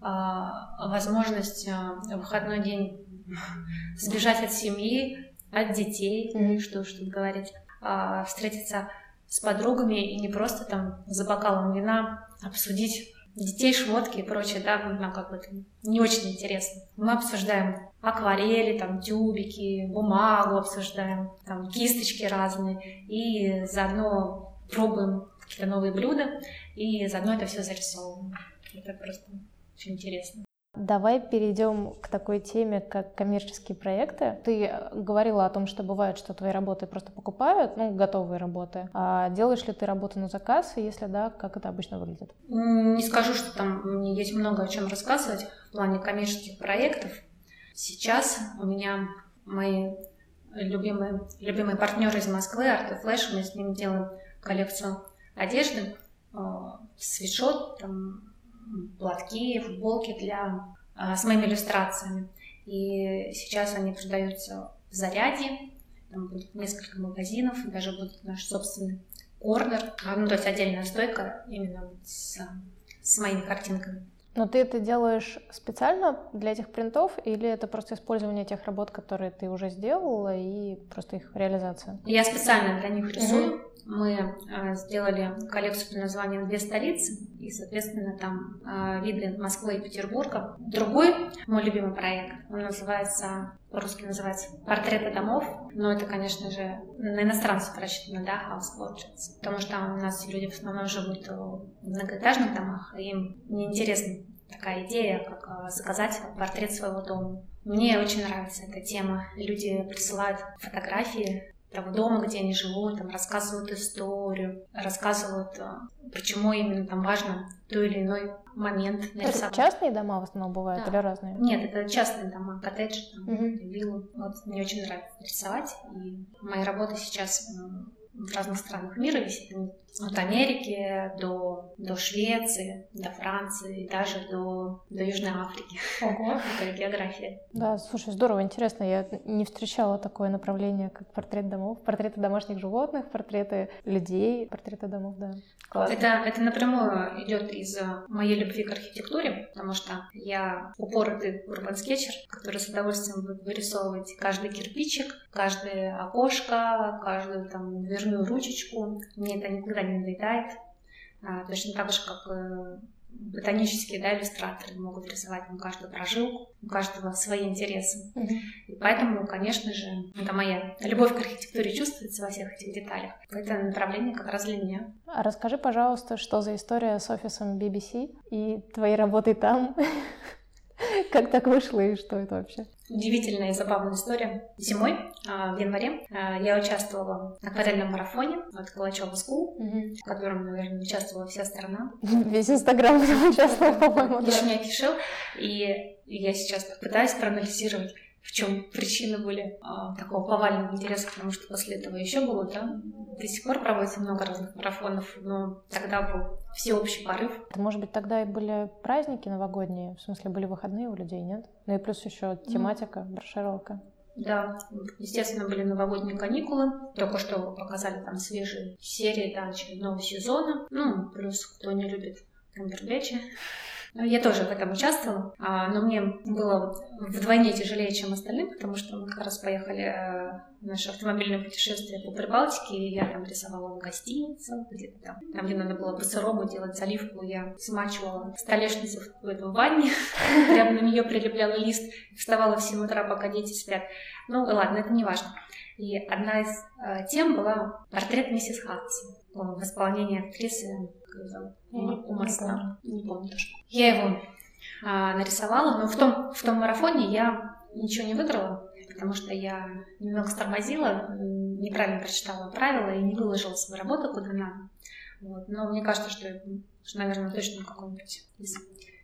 а, возможность э, в выходной день сбежать от семьи, от детей, mm что уж тут говорить, э, встретиться с подругами и не просто там за бокалом вина обсудить детей, шмотки и прочее, да, нам как бы это не очень интересно. Мы обсуждаем акварели, там, тюбики, бумагу обсуждаем, там, кисточки разные, и заодно пробуем какие-то новые блюда, и заодно это все зарисовываем. Это просто очень интересно. Давай перейдем к такой теме, как коммерческие проекты. Ты говорила о том, что бывает, что твои работы просто покупают, ну, готовые работы. А делаешь ли ты работу на заказ, и если да, как это обычно выглядит? Не скажу, что там есть много о чем рассказывать в плане коммерческих проектов. Сейчас у меня мои любимые, любимые партнеры из Москвы, Art Flash, мы с ними делаем коллекцию одежды, э, свитшот, там, платки, футболки для, а, с моими иллюстрациями. И сейчас они продаются в заряде, там будет несколько магазинов, даже будет наш собственный корнер, а, ну, то есть отдельная стойка именно с, с моими картинками. Но ты это делаешь специально для этих принтов или это просто использование тех работ, которые ты уже сделала и просто их реализация? Я специально для них рисую. Mm-hmm мы э, сделали коллекцию под названием «Две столицы», и, соответственно, там э, виды Москвы и Петербурга. Другой мой любимый проект, он называется, по-русски называется «Портреты домов», но это, конечно же, на иностранцев рассчитано, да, house portraits, потому что там у нас люди в основном живут в многоэтажных домах, и им неинтересна такая идея, как э, заказать портрет своего дома. Мне очень нравится эта тема. Люди присылают фотографии того дома, где они живут, там рассказывают историю, рассказывают, а, почему именно там важно то или иной момент нарисовать. Это частные дома в основном бывают да. или разные? Нет, это частные дома, коттеджи, там, угу. виллы. Вот мне очень нравится рисовать, и мои работы сейчас в разных странах мира висит. От Америки до, до Швеции, до Франции, даже до, до Южной Африки. Ого! Такая география. Да, слушай, здорово, интересно. Я не встречала такое направление, как портрет домов. Портреты домашних животных, портреты людей, портреты домов, да. Классно. Это, это напрямую идет из моей любви к архитектуре, потому что я упоротый урбан скетчер, который с удовольствием будет вырисовывать каждый кирпичик, каждое окошко, каждую там дверную ручечку. Мне это никогда не надоедает. А, точно так же, как э, ботанические да, иллюстраторы могут рисовать на каждую прожилку, у каждого свои интересы. Mm-hmm. И поэтому, конечно же, это моя любовь к архитектуре чувствуется во всех этих деталях. Это направление как раз для меня. А расскажи, пожалуйста, что за история с офисом BBC и твоей работой там? Как так вышло и что это вообще? Удивительная и забавная история. Зимой, а, в январе, а, я участвовала в акварельном марафоне от Калачева угу. в котором, наверное, участвовала вся страна. Весь Инстаграм участвовал, по-моему. Кишмя кишел. И я сейчас пытаюсь проанализировать, в чем причины были а, такого повального интереса, потому что после этого еще было, да, до сих пор проводится много разных марафонов, но тогда был всеобщий порыв. Это, может быть, тогда и были праздники новогодние, в смысле, были выходные у людей, нет? Ну и плюс еще тематика, ну, брошировка. Да, естественно, были новогодние каникулы. Только что показали там свежие серии да, очередного сезона. Ну, плюс кто не любит Камбербэтча. Ну, я тоже в этом участвовала, а, но мне было вдвойне тяжелее, чем остальным, потому что мы как раз поехали э, в наше автомобильное путешествие по Прибалтике, и я там рисовала в гостинице, где-то там, там, где надо было бутерброды делать заливку, я смачивала столешницу в, в ванне, прямо на нее прилепляла лист, вставала в 7 утра, пока дети спят. Ну, ладно, это не важно. И одна из э, тем была портрет миссис Хадсон в исполнении актрисы как зовут? Умарстан. Не помню тоже. Я его а, нарисовала, но в том, в том марафоне я ничего не выиграла, потому что я немного стормозила, неправильно прочитала правила и не выложила свою работу куда надо. Вот. Но мне кажется, что, что наверное, точно какой-нибудь из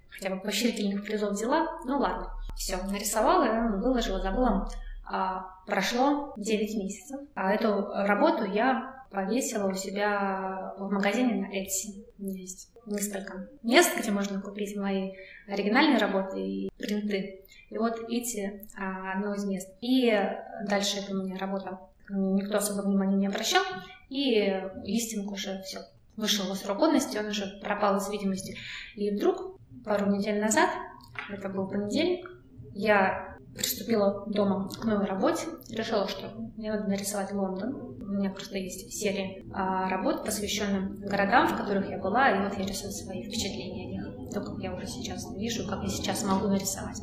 хотя бы поощрительных призов взяла. Ну ладно, все, нарисовала, выложила, забыла. А, прошло 9 месяцев, а эту работу я повесила у себя в магазине на Etsy. Есть несколько мест, где можно купить мои оригинальные работы и принты. И вот эти а, одно из мест. И дальше это у меня работа. Никто особо внимания не обращал. И листинг уже все вышел в срок годности, он уже пропал из видимости. И вдруг пару недель назад, это был понедельник, я приступила дома к новой работе, решила, что мне надо нарисовать Лондон. У меня просто есть серия а, работ, посвященных городам, в которых я была, и вот я рисую свои впечатления то, как я уже сейчас вижу, как я сейчас могу нарисовать.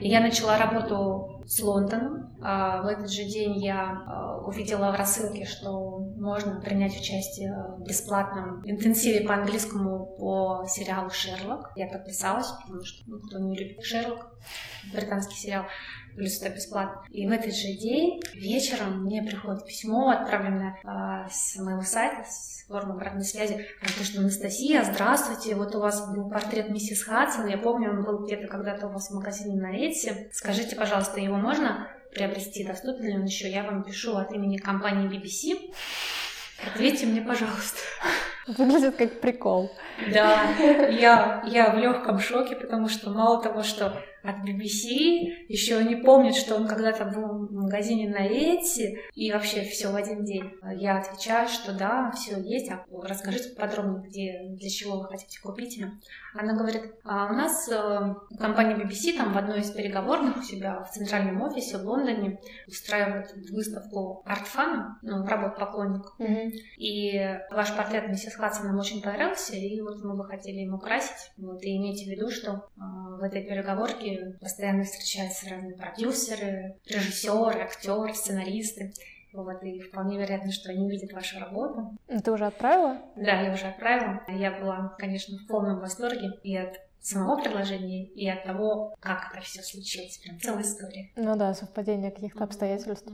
И я начала работу с Лондоном. А, в этот же день я а, увидела в рассылке, что можно принять участие в бесплатном интенсиве по английскому по сериалу «Шерлок». Я подписалась, потому что ну, кто не любит «Шерлок», британский сериал, плюс это бесплатно. И в этот же день вечером мне приходит письмо, отправленное э, с моего сайта, с формы обратной связи, потому что Анастасия, здравствуйте, вот у вас был портрет миссис Хадсон, я помню, он был где-то когда-то у вас в магазине на Etsy. Скажите, пожалуйста, его можно приобрести, доступен ли он еще? Я вам пишу от имени компании BBC. Ответьте мне, пожалуйста. Выглядит как прикол. Да, я, я в легком шоке, потому что мало того, что от BBC, еще они помнят, что он когда-то был в магазине на Эти, и вообще все в один день. Я отвечаю, что да, все есть, а расскажите подробнее, где, для чего вы хотите купить. Она говорит, а у нас э, компания BBC там в одной из переговорных у себя в центральном офисе в Лондоне устраивает выставку артфана, ну, работ поклонников. Mm-hmm. И ваш портрет миссис Хадсон нам очень понравился, и вот мы бы хотели ему красить. Вот, и имейте в виду, что э, в этой переговорке постоянно встречаются разные продюсеры, режиссеры, актеры, сценаристы. Вот, и вполне вероятно, что они видят вашу работу. Ты уже отправила? Да, я уже отправила. Я была, конечно, в полном восторге и от самого предложения, и от того, как это все случилось. Прям целая история. Ну да, совпадение каких-то обстоятельств.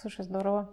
Слушай, здорово.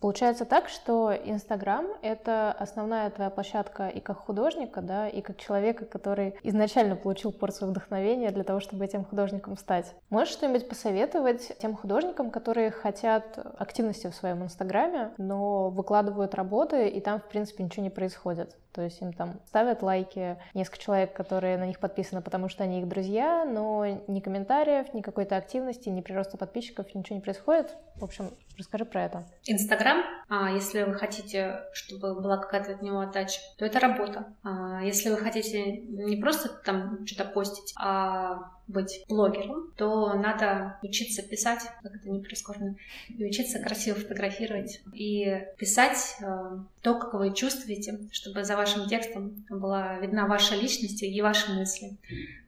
Получается так, что Инстаграм — это основная твоя площадка и как художника, да, и как человека, который изначально получил порцию вдохновения для того, чтобы этим художником стать. Можешь что-нибудь посоветовать тем художникам, которые хотят активности в своем Инстаграме, но выкладывают работы, и там, в принципе, ничего не происходит? То есть им там ставят лайки несколько человек, которые на них подписаны, потому что они их друзья, но ни комментариев, ни какой-то активности, ни прироста подписчиков, ничего не происходит. В общем, расскажи про это. Инстаграм, а, если вы хотите, чтобы была какая-то от него отдача, то это работа. А, если вы хотите не просто там что-то постить, а быть блогером, то надо учиться писать, как это не прискорбно, и учиться красиво фотографировать, и писать э, то, как вы чувствуете, чтобы за вашим текстом была видна ваша личность и ваши мысли.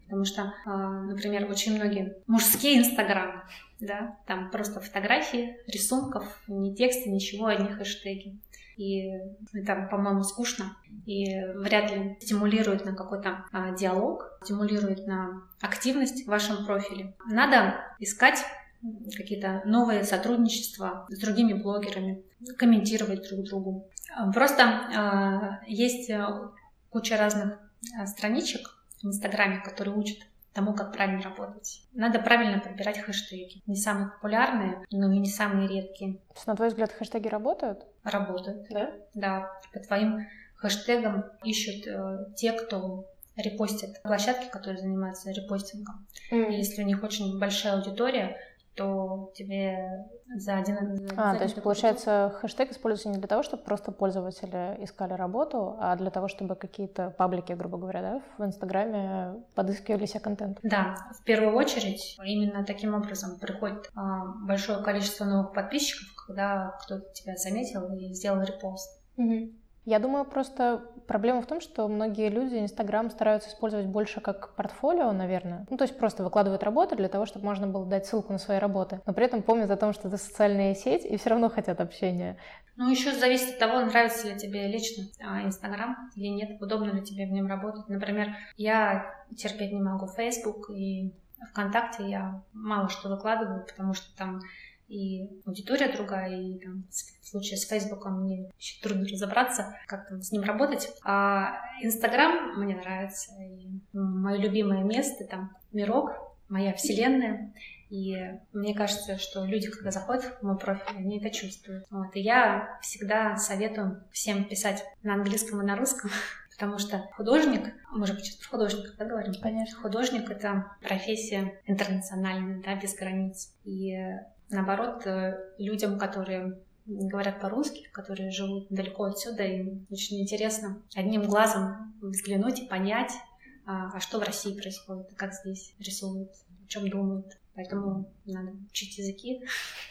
Потому что, э, например, очень многие мужские инстаграмы, да, там просто фотографии, рисунков, ни текста, ничего, одни хэштеги и это, по-моему, скучно и вряд ли стимулирует на какой-то а, диалог, стимулирует на активность в вашем профиле. Надо искать какие-то новые сотрудничества с другими блогерами, комментировать друг другу. Просто э, есть куча разных страничек в Инстаграме, которые учат тому, как правильно работать. Надо правильно подбирать хэштеги. Не самые популярные, но и не самые редкие. То есть, на твой взгляд, хэштеги работают? Работают. Да? Да. По твоим хэштегам ищут э, те, кто репостит площадки, которые занимаются репостингом. Mm. И если у них очень большая аудитория, то тебе за один... За а, то есть, получается, хэштег используется не для того, чтобы просто пользователи искали работу, а для того, чтобы какие-то паблики, грубо говоря, да, в Инстаграме подыскивали себе контент. Да, в первую очередь именно таким образом приходит а, большое количество новых подписчиков, когда кто-то тебя заметил и сделал репост. Угу. Я думаю, просто проблема в том, что многие люди Инстаграм стараются использовать больше как портфолио, наверное. Ну, то есть просто выкладывают работы для того, чтобы можно было дать ссылку на свои работы, но при этом помнят о том, что это социальная сеть, и все равно хотят общения. Ну, еще зависит от того, нравится ли тебе лично а, Инстаграм или нет, удобно ли тебе в нем работать. Например, я терпеть не могу Facebook и ВКонтакте я мало что выкладываю, потому что там и аудитория другая, и там, в случае с Фейсбуком мне еще трудно разобраться, как там с ним работать. А Инстаграм мне нравится, и мое любимое место, там, мирок, моя вселенная. И мне кажется, что люди, когда заходят в мой профиль, они это чувствуют. Вот. И я всегда советую всем писать на английском и на русском, потому что художник, мы же почему-то художник, да, говорим? Конечно. Художник — это профессия интернациональная, да, без границ. И Наоборот, э, людям, которые говорят по-русски, которые живут далеко отсюда, им очень интересно одним глазом взглянуть и понять, а, а что в России происходит, как здесь рисуют, о чем думают. Поэтому надо учить языки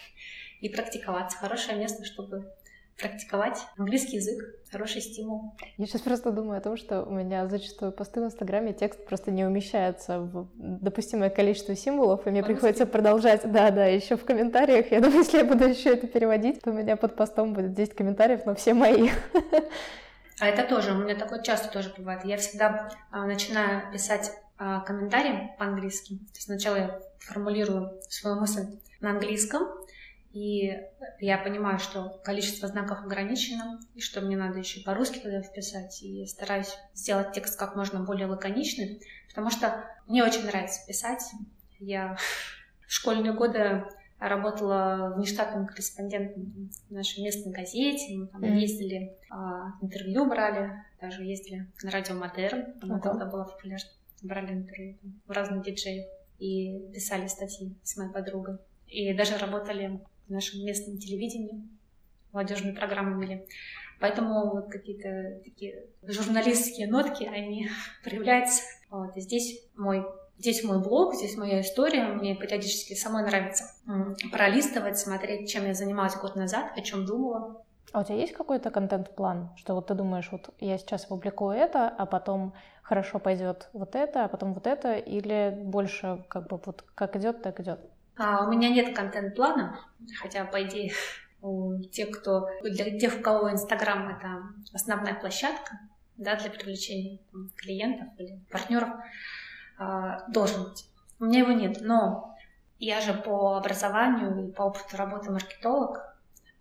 и практиковаться. Хорошее место, чтобы практиковать английский язык, хороший стимул. Я сейчас просто думаю о том, что у меня зачастую посты в Инстаграме, текст просто не умещается в допустимое количество символов, и мне приходится продолжать, да-да, еще в комментариях. Я думаю, если я буду еще это переводить, то у меня под постом будет 10 комментариев, но все мои. А это тоже, у меня такое часто тоже бывает. Я всегда а, начинаю писать а, комментарии по-английски. Сначала я формулирую свою мысль на английском, и я понимаю, что количество знаков ограничено, и что мне надо еще по-русски туда вписать, и стараюсь сделать текст как можно более лаконичный, потому что мне очень нравится писать. Я в школьные годы работала внештатным корреспондентом в нашей местной газете, мы там mm. ездили, а, интервью брали, даже ездили на радио Модерн, она okay. тогда была популярна, брали интервью в разных диджеев и писали статьи с моей подругой. И даже работали нашем местном телевидении, молодежные программы вели. Поэтому вот какие-то такие журналистские нотки, они проявляются. Вот, и здесь мой Здесь мой блог, здесь моя история. Мне периодически самой нравится пролистывать, смотреть, чем я занималась год назад, о чем думала. А у тебя есть какой-то контент-план, что вот ты думаешь, вот я сейчас опубликую это, а потом хорошо пойдет вот это, а потом вот это, или больше как бы вот как идет, так идет? А, у меня нет контент-плана, хотя, по идее, у тех, кто, для тех, у кого Инстаграм — это основная площадка да, для привлечения там, клиентов или партнеров, а, должен быть. У меня его нет, но я же по образованию и по опыту работы маркетолог,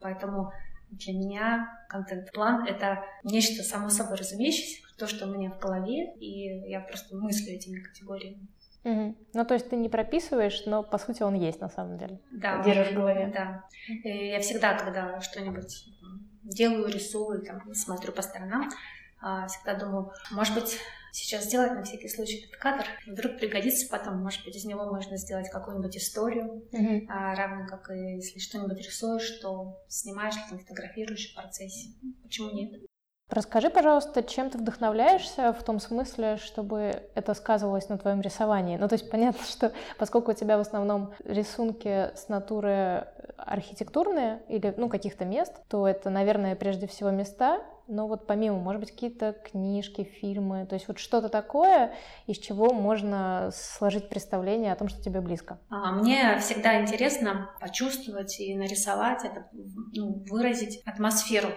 поэтому Для меня контент-план — это нечто само собой разумеющееся, то, что у меня в голове, и я просто мыслю этими категориями. Угу. Ну, то есть ты не прописываешь, но по сути он есть на самом деле. Да, держишь в голове. Да. И я всегда, когда что-нибудь делаю, рисую, там, смотрю по сторонам, а, всегда думаю, может быть, сейчас сделать на всякий случай этот кадр, вдруг пригодится потом, может быть, из него можно сделать какую-нибудь историю, mm-hmm. а, равно как и если что-нибудь рисуешь, то снимаешь, там, фотографируешь в процессе. Почему нет? Расскажи, пожалуйста, чем ты вдохновляешься в том смысле, чтобы это сказывалось на твоем рисовании? Ну, то есть понятно, что поскольку у тебя в основном рисунки с натуры архитектурные или, ну, каких-то мест, то это, наверное, прежде всего места, но вот помимо, может быть, какие-то книжки, фильмы, то есть вот что-то такое, из чего можно сложить представление о том, что тебе близко. А, мне всегда интересно почувствовать и нарисовать это, ну, выразить атмосферу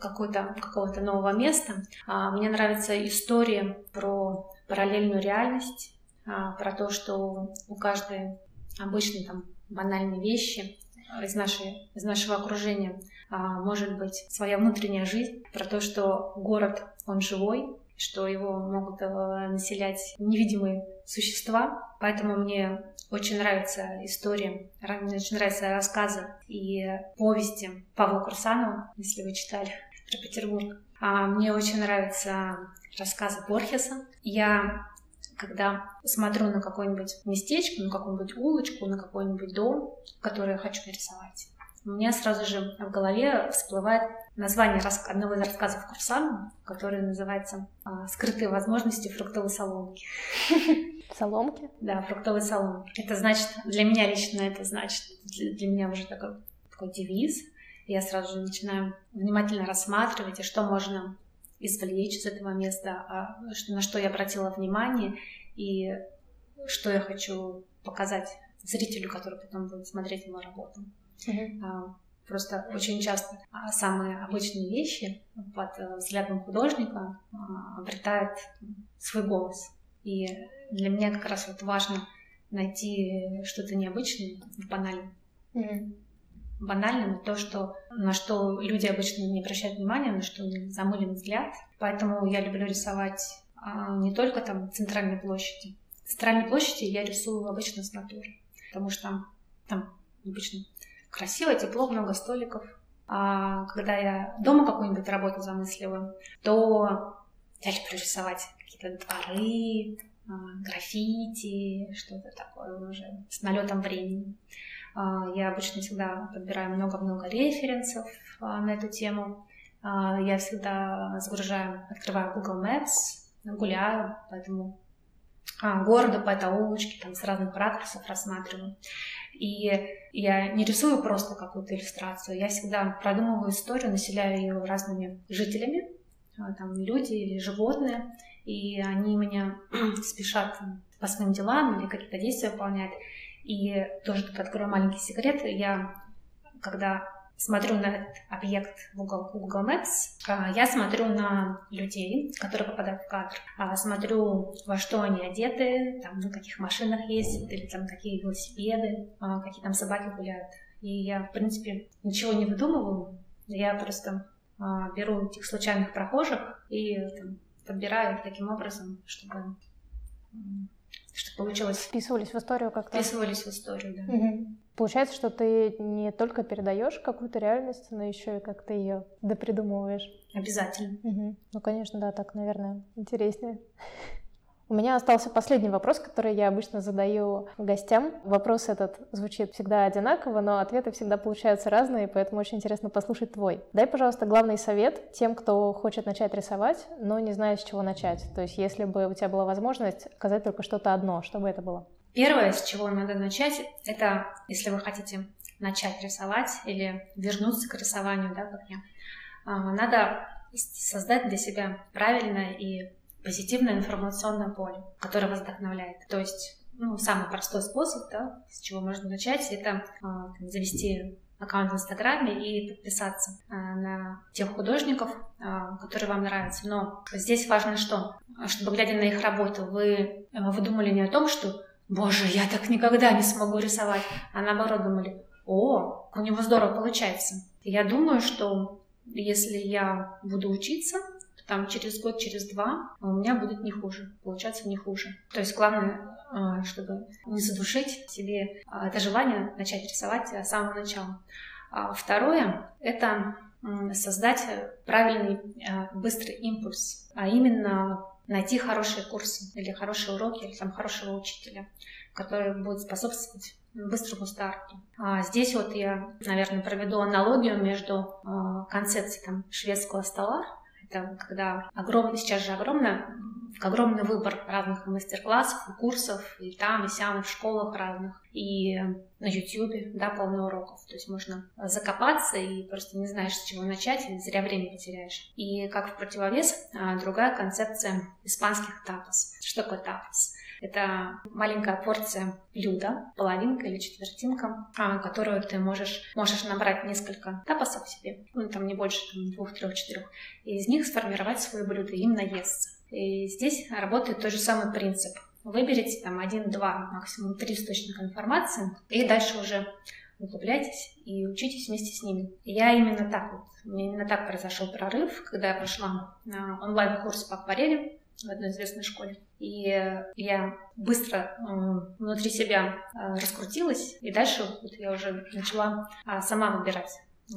какого-то какого-то нового места. А, мне нравится история про параллельную реальность, а, про то, что у каждой обычной там банальной вещи из, нашей, из нашего окружения а, может быть своя внутренняя жизнь, про то, что город, он живой, что его могут э, населять невидимые существа. Поэтому мне очень нравится история, мне очень нравятся рассказы и повести Павла Курсанова, если вы читали про Петербург. А мне очень нравятся рассказы Борхеса. Я когда смотрю на какое-нибудь местечко, на какую-нибудь улочку, на какой-нибудь дом, который я хочу нарисовать, у меня сразу же в голове всплывает название одного из рассказов Курсана, который называется а, «Скрытые возможности фруктовой соломки». Соломки? Да, фруктовой соломки. Это значит, для меня лично это значит, для меня уже такой, такой девиз – я сразу же начинаю внимательно рассматривать, и что можно извлечь из этого места, а на что я обратила внимание, и что я хочу показать зрителю, который потом будет смотреть мою работу. Mm-hmm. Просто очень часто а, самые обычные вещи под э, взглядом художника обретают свой голос. И для меня как раз вот важно найти что-то необычное в банальном. Mm-hmm банальным, то, что, на что люди обычно не обращают внимания, на что замылен взгляд. Поэтому я люблю рисовать а, не только там центральной площади. Центральной площади я рисую обычно с натуры, потому что там, там обычно красиво, тепло, много столиков. А когда я дома какую-нибудь работу замысливаю, то я люблю рисовать какие-то дворы, а, граффити, что-то такое уже с налетом времени. А, я обычно всегда подбираю много-много референсов а, на эту тему. Я всегда загружаю, открываю Google Maps, гуляю, поэтому города по этой улочке, там с разных ракурсов рассматриваю. И я не рисую просто какую-то иллюстрацию, я всегда продумываю историю, населяю ее разными жителями, там люди или животные, и они меня спешат по своим делам или какие-то действия выполняют. И тоже тут открою маленький секрет. Я, когда смотрю на этот объект в Google, Google Maps, а, я смотрю на людей, которые попадают в кадр, а, смотрю, во что они одеты, там, на каких машинах ездят, или там какие велосипеды, а, какие там собаки гуляют. И я, в принципе, ничего не выдумываю, я просто беру этих случайных прохожих и там, подбираю их таким образом, чтобы что получилось. Вписывались в историю как-то. Вписывались в историю, да. Угу. Получается, что ты не только передаешь какую-то реальность, но еще и как-то ее допридумываешь. Обязательно. Угу. Ну, конечно, да, так, наверное, интереснее. У меня остался последний вопрос, который я обычно задаю гостям. Вопрос этот звучит всегда одинаково, но ответы всегда получаются разные, поэтому очень интересно послушать твой. Дай, пожалуйста, главный совет тем, кто хочет начать рисовать, но не знает, с чего начать. То есть, если бы у тебя была возможность сказать только что-то одно, что бы это было? Первое, с чего надо начать, это если вы хотите начать рисовать или вернуться к рисованию, да, как я, а, надо создать для себя правильное и позитивное информационное поле, которое вас вдохновляет. То есть, ну, самый простой способ, да, с чего можно начать, это э, завести аккаунт в Инстаграме и подписаться э, на тех художников, э, которые вам нравятся. Но здесь важно что? Чтобы, глядя на их работу, вы, вы думали не о том, что «Боже, я так никогда не смогу рисовать», а наоборот думали «О, у него здорово получается». Я думаю, что если я буду учиться, там через год, через два у меня будет не хуже, получаться не хуже. То есть главное, а, чтобы не задушить себе а, это желание начать рисовать с самого начала. А второе — это создать правильный быстрый импульс, а именно найти хорошие курсы или хорошие уроки, или там хорошего учителя, который будет способствовать быстрому старту. А здесь вот я, наверное, проведу аналогию между концепцией там, шведского стола. Это когда огромный, сейчас же огромное, огромный выбор разных мастер-классов, курсов, и там, и сям, в школах разных, и на YouTube, да, полно уроков. То есть можно закопаться и просто не знаешь, с чего начать, и зря время потеряешь. И как в противовес, а, другая концепция испанских тапос. Что такое тапос? Это маленькая порция блюда, половинка или четвертинка, а, которую ты можешь, можешь набрать несколько тапосов себе, ну там не больше там, двух, трех, четырех, и из них сформировать свое блюдо, им наесться. И здесь работает тот же самый принцип. Выберите там один-два, максимум три источника информации, и дальше уже углубляйтесь и учитесь вместе с ними. Я именно так вот, именно так произошел прорыв, когда я прошла онлайн-курс по акварели в одной известной школе. И я быстро э, внутри себя э, раскрутилась, и дальше вот я уже начала э, сама выбирать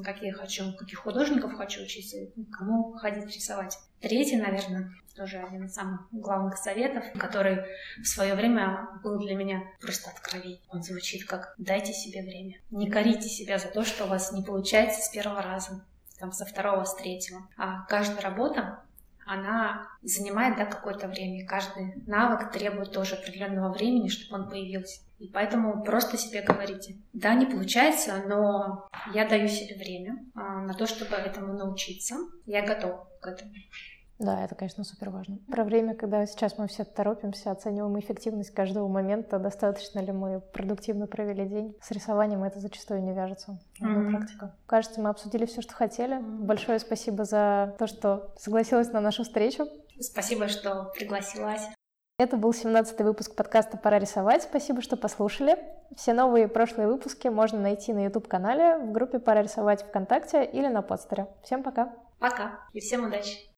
какие я хочу, каких художников хочу учиться, кому ходить рисовать. Третий, наверное, тоже один из самых главных советов, который в свое время был для меня просто откровень. Он звучит как «дайте себе время». Не корите себя за то, что у вас не получается с первого раза, там, со второго, с третьего. А каждая работа она занимает да, какое-то время. Каждый навык требует тоже определенного времени, чтобы он появился. И поэтому просто себе говорите, да, не получается, но я даю себе время а, на то, чтобы этому научиться. Я готов к этому. Да, это, конечно, супер важно. Про время, когда сейчас мы все торопимся, оцениваем эффективность каждого момента, достаточно ли мы продуктивно провели день. С рисованием это зачастую не вяжется. Mm-hmm. практика. Кажется, мы обсудили все, что хотели. Большое спасибо за то, что согласилась на нашу встречу. Спасибо, что пригласилась. Это был 17-й выпуск подкаста «Пора рисовать». Спасибо, что послушали. Все новые и прошлые выпуски можно найти на YouTube-канале, в группе «Пора рисовать» ВКонтакте или на подстере. Всем пока! Пока и всем удачи!